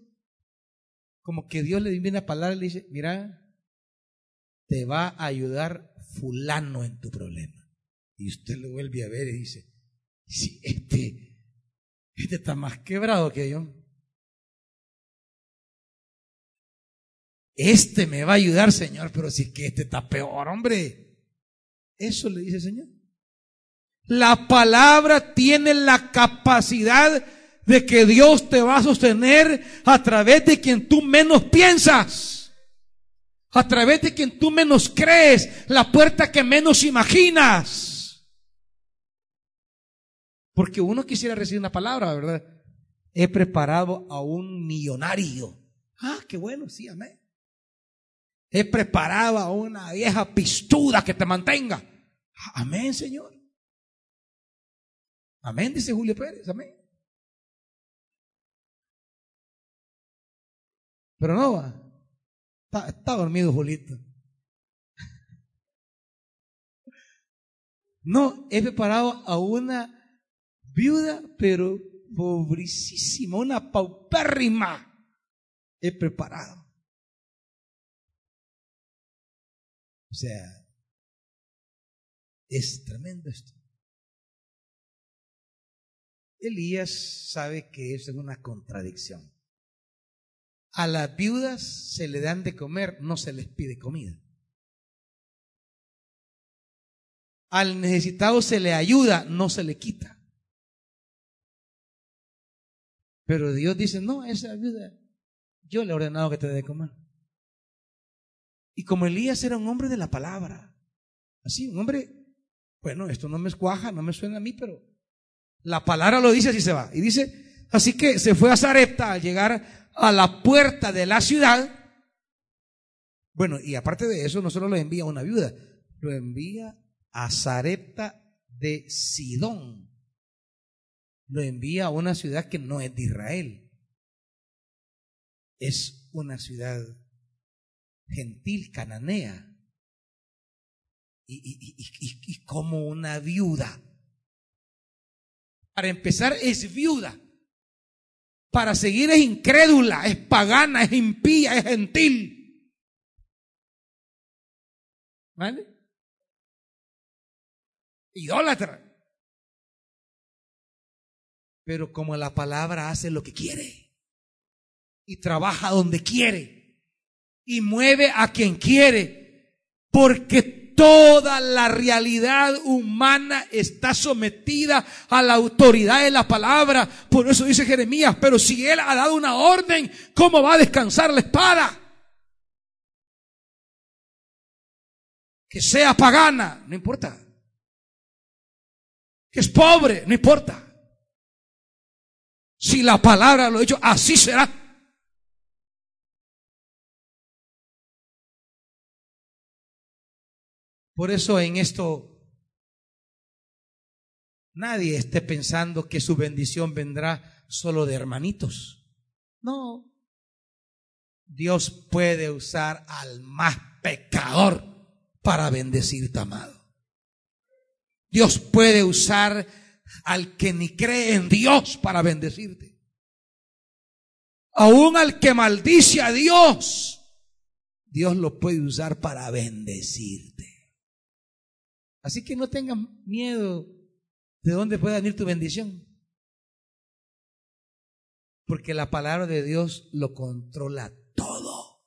Speaker 1: como que Dios le viene una palabra y le dice, mira, te va a ayudar fulano en tu problema. Y usted lo vuelve a ver y dice, sí, este, este está más quebrado que yo. Este me va a ayudar, Señor, pero si que este está peor, hombre. Eso le dice el Señor. La palabra tiene la capacidad de que Dios te va a sostener a través de quien tú menos piensas, a través de quien tú menos crees, la puerta que menos imaginas. Porque uno quisiera recibir una palabra, ¿verdad? He preparado a un millonario. Ah, qué bueno, sí, amén. He preparado a una vieja pistuda que te mantenga. Amén, Señor. Amén, dice Julio Pérez. Amén. Pero no va. Está, dormido Julito. No, he preparado a una viuda, pero pobrecísima, una paupérrima. He preparado. O sea, es tremendo esto. Elías sabe que es una contradicción. A las viudas se le dan de comer, no se les pide comida. Al necesitado se le ayuda, no se le quita. Pero Dios dice, no, esa viuda, yo le he ordenado que te dé de comer. Y como Elías era un hombre de la palabra, así, un hombre, bueno, esto no me escuaja, no me suena a mí, pero la palabra lo dice así se va. Y dice, así que se fue a Zarepta al llegar a la puerta de la ciudad. Bueno, y aparte de eso, no solo lo envía a una viuda, lo envía a Zarepta de Sidón. Lo envía a una ciudad que no es de Israel. Es una ciudad gentil cananea. Y, y, y, y, como una viuda. Para empezar, es viuda. Para seguir es incrédula, es pagana, es impía, es gentil. ¿Vale? Idólatra. Pero como la palabra hace lo que quiere y trabaja donde quiere y mueve a quien quiere, porque Toda la realidad humana está sometida a la autoridad de la palabra. Por eso dice Jeremías, pero si él ha dado una orden, ¿cómo va a descansar la espada? que sea pagana, no importa. Que es pobre, no importa. Si la palabra lo ha dicho, así será. Por eso en esto nadie esté pensando que su bendición vendrá solo de hermanitos. No. Dios puede usar al más pecador para bendecirte, amado. Dios puede usar al que ni cree en Dios para bendecirte. Aún al que maldice a Dios, Dios lo puede usar para bendecirte. Así que no tengas miedo de dónde pueda venir tu bendición. Porque la palabra de Dios lo controla todo.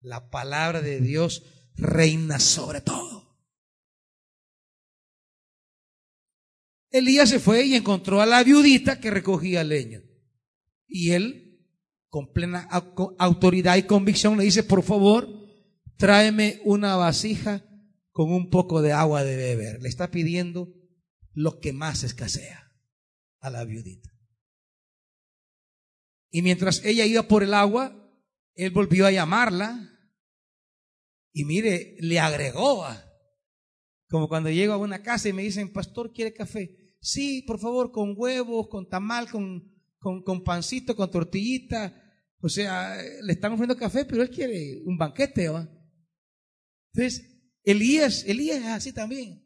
Speaker 1: La palabra de Dios reina sobre todo. Elías se fue y encontró a la viudita que recogía leña. Y él, con plena autoridad y convicción, le dice, por favor, tráeme una vasija con un poco de agua de beber. Le está pidiendo lo que más escasea a la viudita. Y mientras ella iba por el agua, él volvió a llamarla y mire, le agregó, como cuando llego a una casa y me dicen, pastor, ¿quiere café? Sí, por favor, con huevos, con tamal, con, con, pancito, con tortillita. O sea, le están ofreciendo café, pero él quiere un banquete. ¿va? Entonces, Elías, Elías es así también.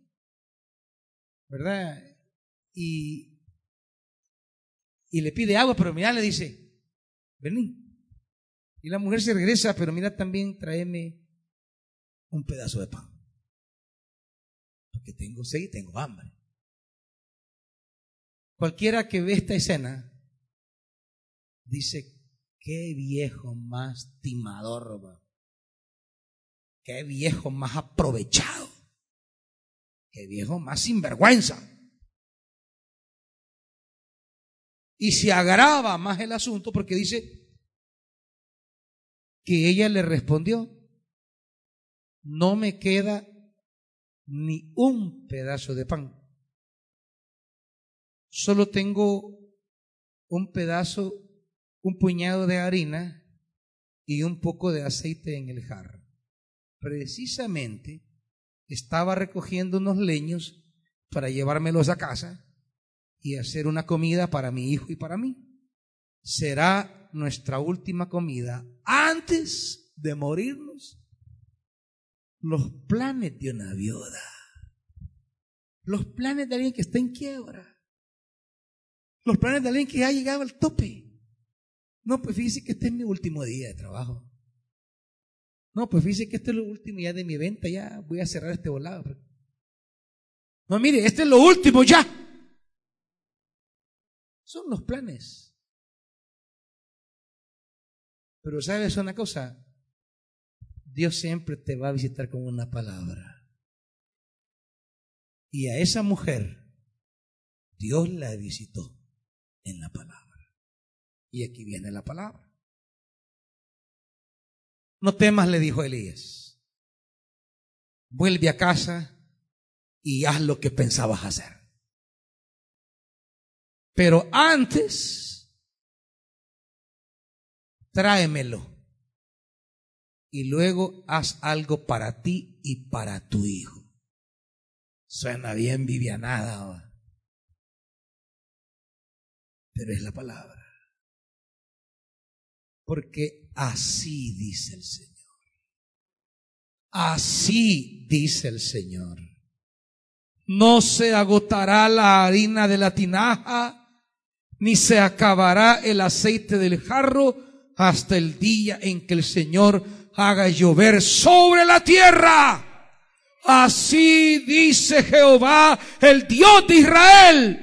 Speaker 1: ¿Verdad? Y, y le pide agua, pero mira, le dice, vení. Y la mujer se regresa, pero mira también, tráeme un pedazo de pan. Porque tengo sed y tengo hambre. Cualquiera que ve esta escena dice, qué viejo más timador, qué viejo más aprovechado, qué viejo más sinvergüenza. Y se agrava más el asunto porque dice que ella le respondió, no me queda ni un pedazo de pan. Solo tengo un pedazo, un puñado de harina y un poco de aceite en el jarro. Precisamente estaba recogiendo unos leños para llevármelos a casa y hacer una comida para mi hijo y para mí. Será nuestra última comida antes de morirnos los planes de una viuda, los planes de alguien que está en quiebra, los planes de alguien que ha llegado al tope. No, pues fíjese que este es mi último día de trabajo. No, pues fíjese que este es lo último ya de mi venta, ya voy a cerrar este volado. No, mire, este es lo último ya. Son los planes. Pero sabes una cosa, Dios siempre te va a visitar con una palabra. Y a esa mujer, Dios la visitó en la palabra. Y aquí viene la palabra. No temas, le dijo Elías. Vuelve a casa y haz lo que pensabas hacer. Pero antes, tráemelo y luego haz algo para ti y para tu hijo. Suena bien vivianada, pero es la palabra. Porque así dice el Señor. Así dice el Señor. No se agotará la harina de la tinaja, ni se acabará el aceite del jarro hasta el día en que el Señor haga llover sobre la tierra. Así dice Jehová, el Dios de Israel.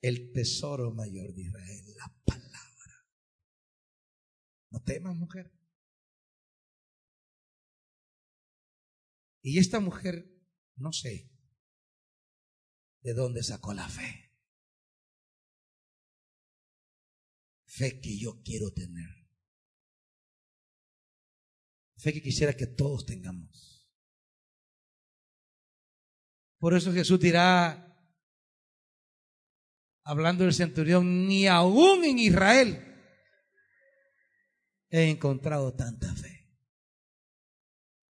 Speaker 1: El tesoro mayor de Israel, la palabra. No temas, mujer. Y esta mujer, no sé de dónde sacó la fe. Fe que yo quiero tener Fe que quisiera que todos tengamos. Por eso Jesús dirá, hablando del centurión, ni aún en Israel he encontrado tanta fe.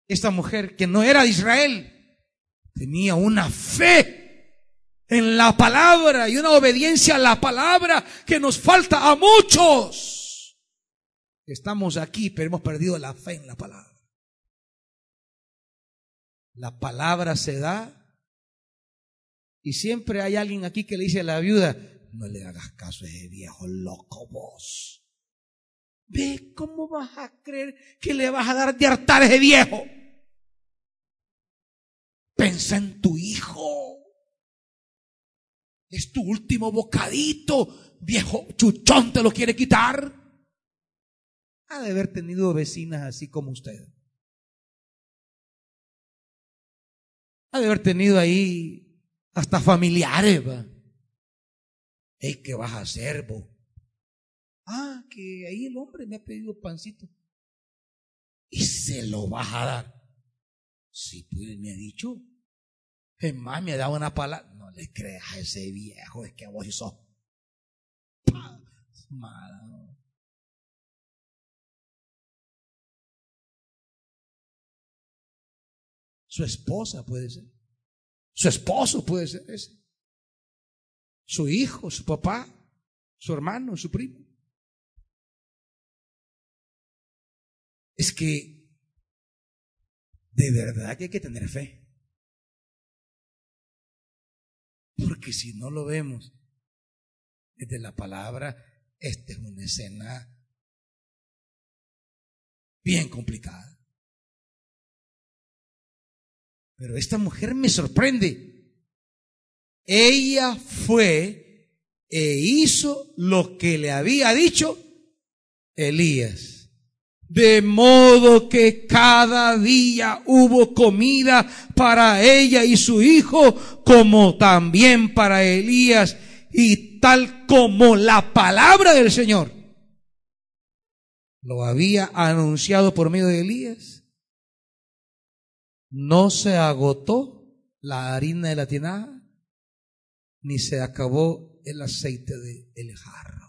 Speaker 1: Esta mujer que no era de Israel tenía una fe en la palabra y una obediencia a la palabra que nos falta a muchos. Estamos aquí, pero hemos perdido la fe en la palabra. La palabra se da y siempre hay alguien aquí que le dice a la viuda, no le hagas caso a ese viejo loco vos. Ve cómo vas a creer que le vas a dar de hartar a ese viejo. Pensa en tu hijo. Es tu último bocadito. Viejo chuchón te lo quiere quitar. Ha de haber tenido vecinas así como usted. Ha de haber tenido ahí hasta familiares. ¿va? ¿qué vas a hacer, vos? Ah, que ahí el hombre me ha pedido pancito. Y se lo vas a dar. Si pues me ha dicho. Es más, me ha dado una palabra. No le creas a ese viejo, es que vos sos. Mala. Su esposa puede ser. Su esposo puede ser ese. Su hijo, su papá, su hermano, su primo. Es que de verdad que hay que tener fe. Porque si no lo vemos desde la palabra, esta es una escena bien complicada. Pero esta mujer me sorprende. Ella fue e hizo lo que le había dicho Elías. De modo que cada día hubo comida para ella y su hijo, como también para Elías, y tal como la palabra del Señor lo había anunciado por medio de Elías, no se agotó la harina de la tinaja, ni se acabó el aceite del el jarro.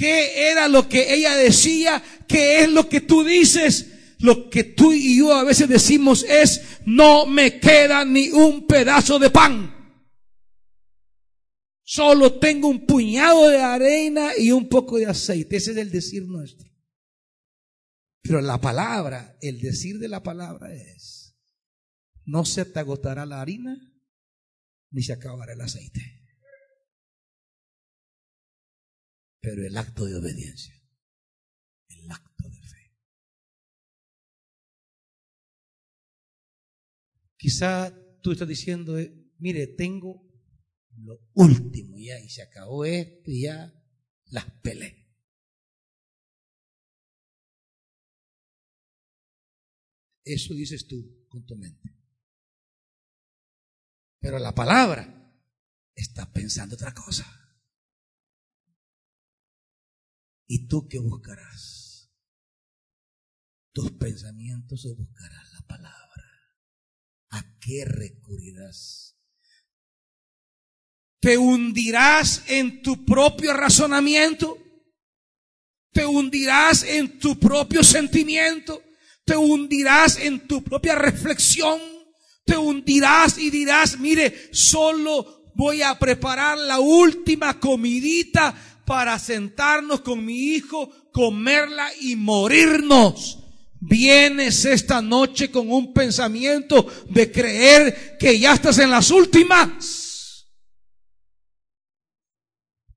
Speaker 1: ¿Qué era lo que ella decía? ¿Qué es lo que tú dices? Lo que tú y yo a veces decimos es, no me queda ni un pedazo de pan. Solo tengo un puñado de arena y un poco de aceite. Ese es el decir nuestro. Pero la palabra, el decir de la palabra es, no se te agotará la harina ni se acabará el aceite. Pero el acto de obediencia, el acto de fe. Quizá tú estás diciendo, eh, mire, tengo lo último ya y se acabó esto y ya las peleé. Eso dices tú con tu mente. Pero la palabra está pensando otra cosa. ¿Y tú qué buscarás? ¿Tus pensamientos o buscarás la palabra? ¿A qué recurrirás? ¿Te hundirás en tu propio razonamiento? ¿Te hundirás en tu propio sentimiento? ¿Te hundirás en tu propia reflexión? ¿Te hundirás y dirás, mire, solo voy a preparar la última comidita para sentarnos con mi hijo, comerla y morirnos. Vienes esta noche con un pensamiento de creer que ya estás en las últimas.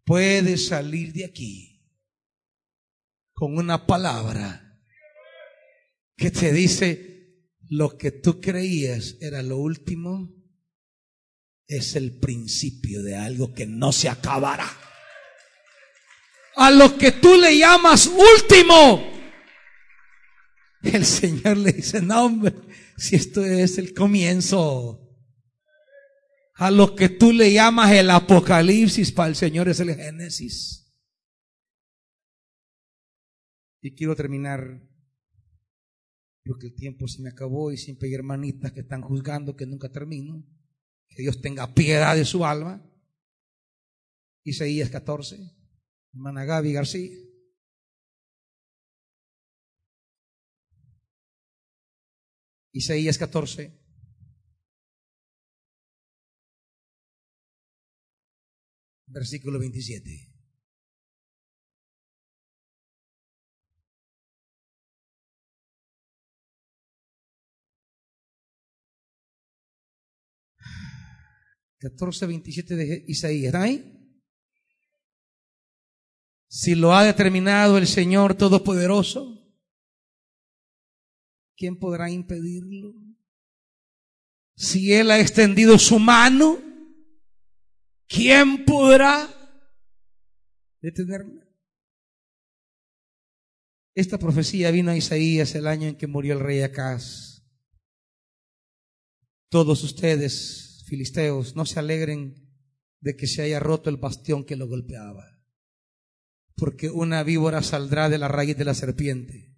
Speaker 1: Puedes salir de aquí con una palabra que te dice lo que tú creías era lo último es el principio de algo que no se acabará a lo que tú le llamas último. El Señor le dice, no hombre, si esto es el comienzo. A lo que tú le llamas el Apocalipsis, para el Señor es el Génesis. Y quiero terminar porque el tiempo se me acabó y siempre hay hermanitas que están juzgando que nunca termino. Que Dios tenga piedad de su alma. Isaías 14, hermana Gaby García. Isaías 14. Versículo 27. Catorce veintisiete de Isaías. ¿Está ahí? Si lo ha determinado el Señor Todopoderoso, ¿quién podrá impedirlo? Si Él ha extendido su mano, ¿quién podrá detenerla? Esta profecía vino a Isaías el año en que murió el rey Acaz. Todos ustedes, filisteos, no se alegren de que se haya roto el bastión que lo golpeaba porque una víbora saldrá de la raíz de la serpiente.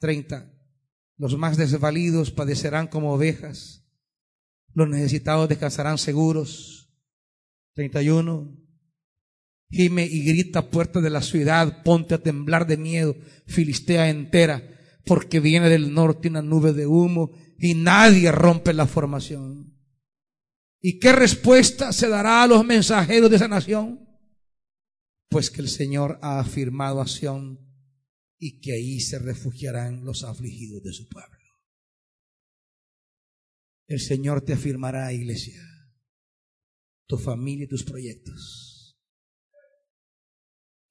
Speaker 1: 30. Los más desvalidos padecerán como ovejas, los necesitados descansarán seguros. 31. Gime y grita puerta de la ciudad, ponte a temblar de miedo, Filistea entera, porque viene del norte una nube de humo y nadie rompe la formación. ¿Y qué respuesta se dará a los mensajeros de esa nación? Pues que el Señor ha afirmado a Sión y que ahí se refugiarán los afligidos de su pueblo. El Señor te afirmará, iglesia, tu familia y tus proyectos,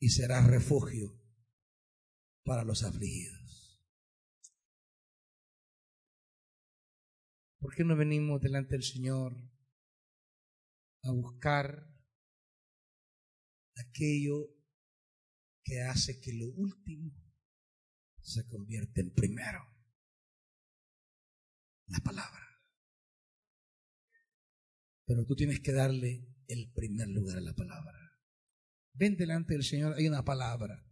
Speaker 1: y serás refugio para los afligidos. ¿Por qué no venimos delante del Señor a buscar aquello que hace que lo último se convierta en primero. La palabra. Pero tú tienes que darle el primer lugar a la palabra. Ven delante del Señor, hay una palabra.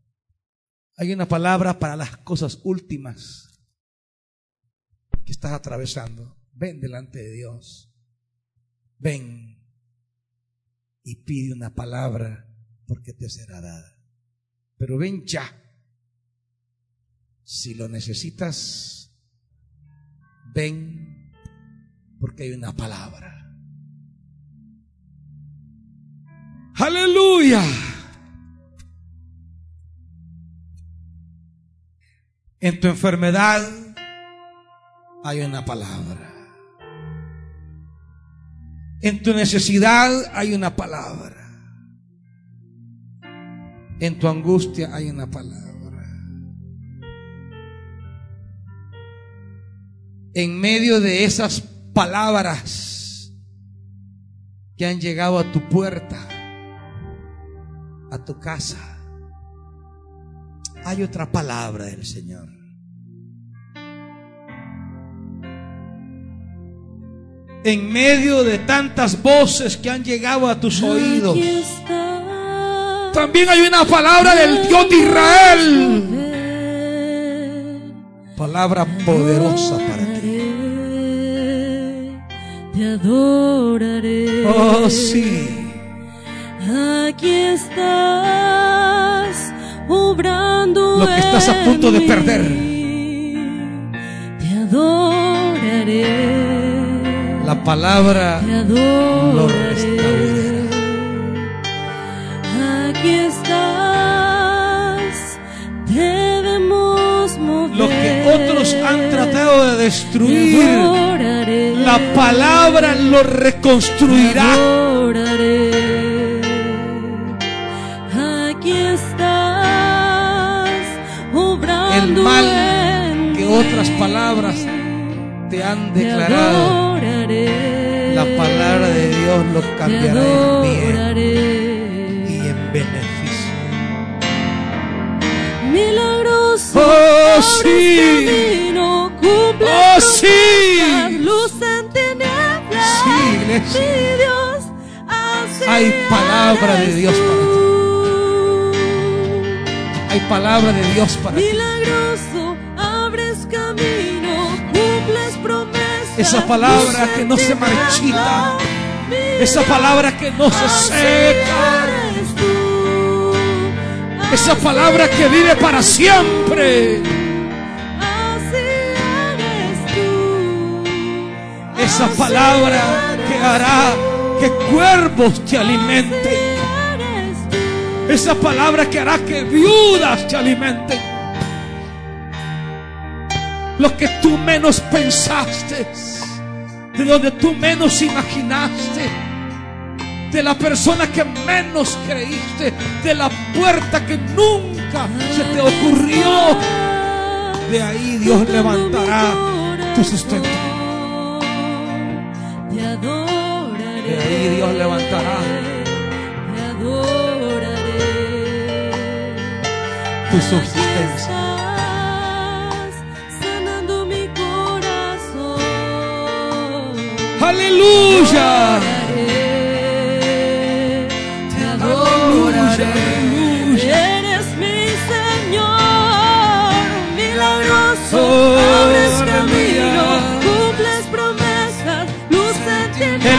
Speaker 1: Hay una palabra para las cosas últimas que estás atravesando. Ven delante de Dios. Ven y pide una palabra porque te será dada. Pero ven ya. Si lo necesitas, ven porque hay una palabra. Aleluya. En tu enfermedad hay una palabra. En tu necesidad hay una palabra. En tu angustia hay una palabra. En medio de esas palabras que han llegado a tu puerta, a tu casa, hay otra palabra del Señor. En medio de tantas voces que han llegado a tus oídos. También hay una palabra del Dios de Israel. Palabra poderosa para ti.
Speaker 2: Te adoraré.
Speaker 1: Oh, sí.
Speaker 2: Aquí estás obrando.
Speaker 1: Lo que estás a punto de perder.
Speaker 2: Te adoraré.
Speaker 1: La palabra
Speaker 2: Te adoraré. Te
Speaker 1: destruir,
Speaker 2: adoraré.
Speaker 1: la palabra lo reconstruirá.
Speaker 2: adoraré. Aquí estás obrando
Speaker 1: El mal que otras palabras te han declarado,
Speaker 2: adoraré.
Speaker 1: la palabra de Dios lo cambiará en bien
Speaker 2: adoraré.
Speaker 1: y en beneficio.
Speaker 2: Milagroso.
Speaker 1: Oh, sí.
Speaker 2: Camino, cumple
Speaker 1: Oh,
Speaker 2: promesas,
Speaker 1: sí.
Speaker 2: Luz en tinieblas.
Speaker 1: Sí, iglesia.
Speaker 2: Mi Dios, así
Speaker 1: Hay palabra de Dios para ti. Hay palabra de Dios para ti.
Speaker 2: Milagroso, abres
Speaker 1: Esa palabra que no se marchita. Esa palabra que no se seca. Esa palabra que vive para siempre. Esa palabra que hará que cuervos te alimenten. Esa palabra que hará que viudas te alimenten. Lo que tú menos pensaste, de donde tú menos imaginaste, de la persona que menos creíste, de la puerta que nunca se te ocurrió. De ahí Dios levantará tu sustento. Ahí Dios levantará
Speaker 2: Te adoraré.
Speaker 1: tu subsistencia.
Speaker 2: Sanando mi corazón.
Speaker 1: Aleluya.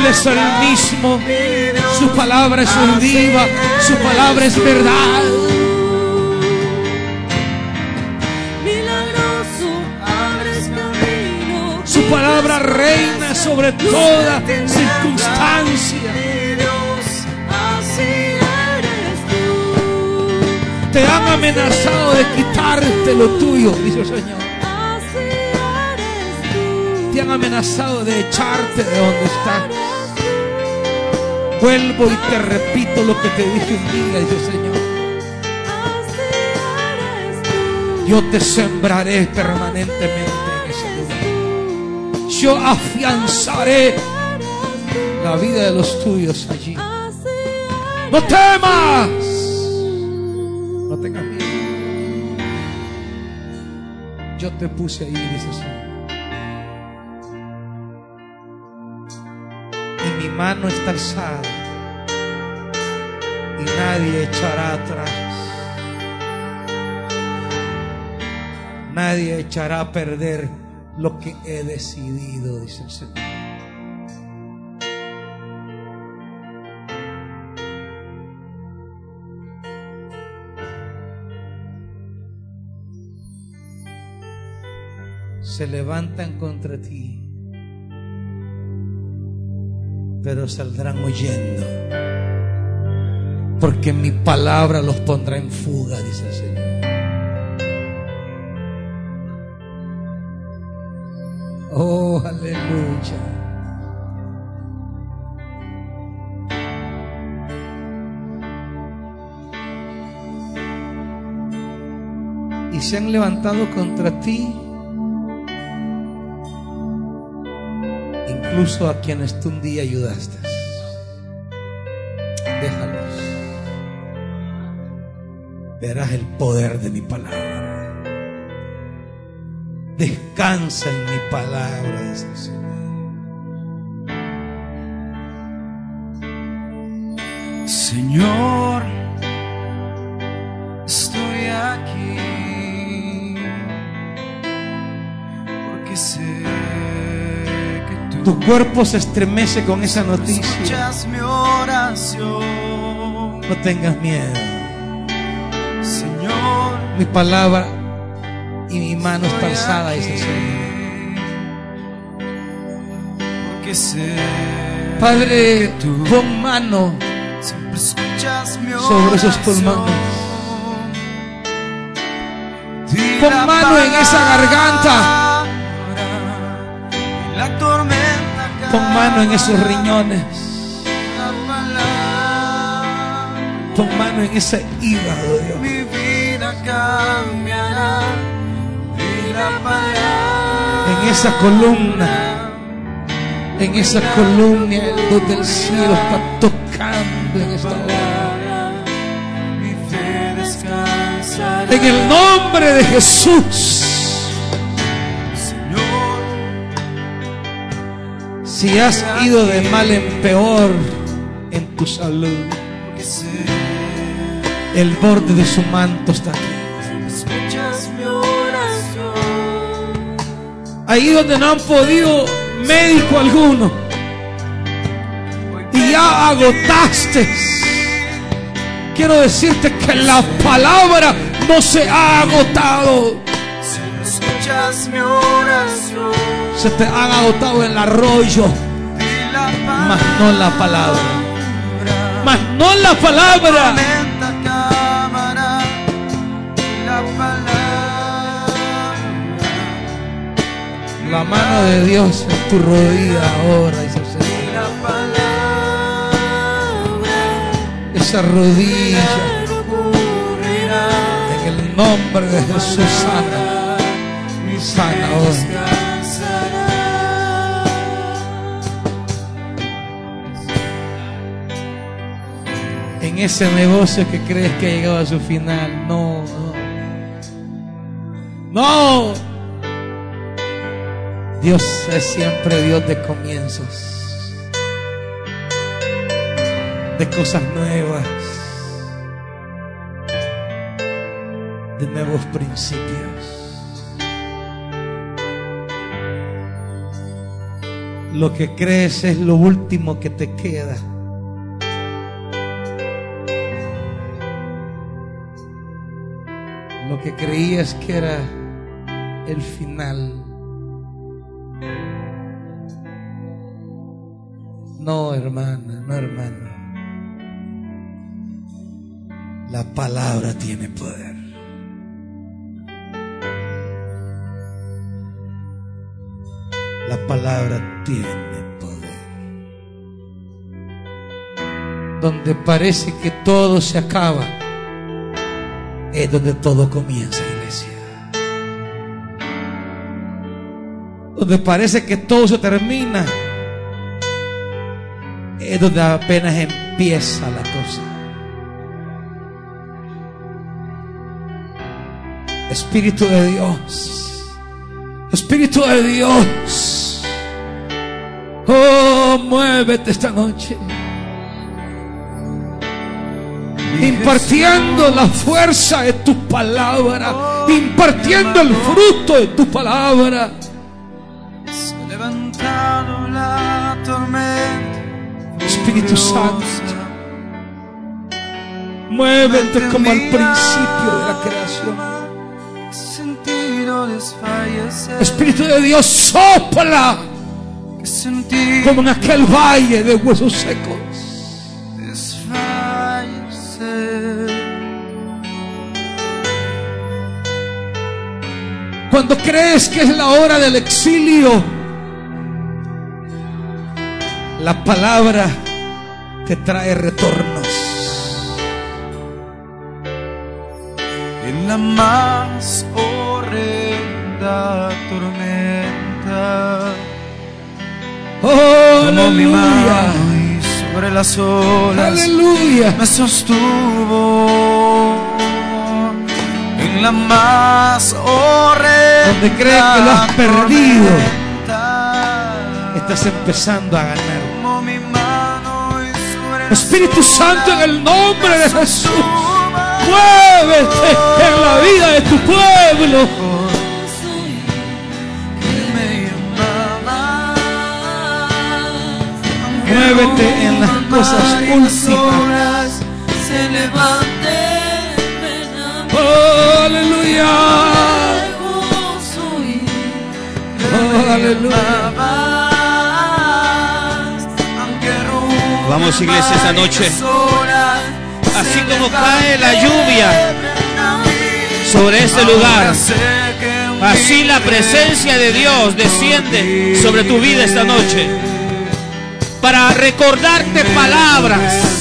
Speaker 1: Él es el mismo. Su palabra es viva. Su palabra es verdad. Su palabra reina sobre toda circunstancia. Te han amenazado de quitarte lo tuyo, dice el Señor. Te han amenazado de echarte de donde estás. Vuelvo y te repito lo que te dije un día, dice Señor. Yo te sembraré permanentemente en ese lugar. Yo afianzaré la vida de los tuyos allí. No temas. No tengas miedo. Yo te puse ahí, dice Señor. Mano está alzada. Y nadie echará atrás. Nadie echará a perder lo que he decidido, dice el Señor. se levantan contra ti, pero saldrán huyendo, porque mi palabra los pondrá en fuga, dice el Señor. Oh, aleluya. Y se han levantado contra ti incluso a quienes tú un día ayudaste. Déjalos. Verás el poder de mi palabra. Descansa en mi palabra, dice el Señor.
Speaker 3: Señor, estoy aquí
Speaker 1: Tu cuerpo se estremece con esa noticia.
Speaker 3: escuchas mi oración.
Speaker 1: No tengas miedo.
Speaker 3: Señor,
Speaker 1: Mi palabra y mi mano está alzada, el Señor.
Speaker 3: porque sé
Speaker 1: Padre, pon mano sobre esos pulmones. Pon mano en esa garganta.
Speaker 3: la tormenta
Speaker 1: Pon mano en esos riñones. Pon mano en ese hígado, Dios.
Speaker 3: mi vida cambiará.
Speaker 1: En esa columna. En esa columna donde el cielo está tocando en esta hora.
Speaker 3: mi fe descansará.
Speaker 1: En el nombre de Jesús. Si has ido de mal en peor en tu salud, el borde de su manto está aquí.
Speaker 3: escuchas mi oración.
Speaker 1: Ahí donde no han podido médico alguno y ya agotaste, quiero decirte que la palabra no se ha agotado.
Speaker 3: Si no escuchas mi oración,
Speaker 1: Se te han agotado el arroyo, mas no la palabra. Mas no la palabra.
Speaker 3: La
Speaker 1: mano de Dios en tu rodilla ahora. Esa rodilla en el nombre de Jesús sana. Sana hoy. En ese negocio que crees que ha llegado a su final. No, no. No. Dios es siempre Dios de comienzos. De cosas nuevas. De nuevos principios. Lo que crees es lo último que te queda. Que creías que era el final. No, hermana, no, hermano. La palabra tiene poder. La palabra tiene poder. Donde parece que todo se acaba, es donde todo comienza, iglesia. Donde parece que todo se termina, es donde apenas empieza la cosa. Espíritu de Dios, Espíritu de Dios, oh, muévete esta noche. Impartiendo la fuerza de tu palabra, impartiendo el fruto de tu palabra.
Speaker 3: Se ha levantado la tormenta.
Speaker 1: Espíritu Santo, muévete como al principio de la creación. Espíritu de Dios, sopla como en aquel valle de huesos secos. Cuando crees que es la hora del exilio, la palabra te trae retornos.
Speaker 3: En la más horrenda tormenta.
Speaker 1: Oh,
Speaker 3: Tomó mi mano y sobre las olas
Speaker 1: Aleluya.
Speaker 3: me sostuvo. En la más horrenda
Speaker 1: Donde crees que lo has perdido. Estás empezando a ganar. Espíritu Santo, en el nombre de Jesús, muévete en la vida de tu pueblo. Muévete en las cosas últimas. Aleluya. Oh, aleluya.
Speaker 4: Vamos, iglesia, esta noche. Así como cae la lluvia sobre este lugar, así la presencia de Dios desciende sobre tu vida esta noche para recordarte palabras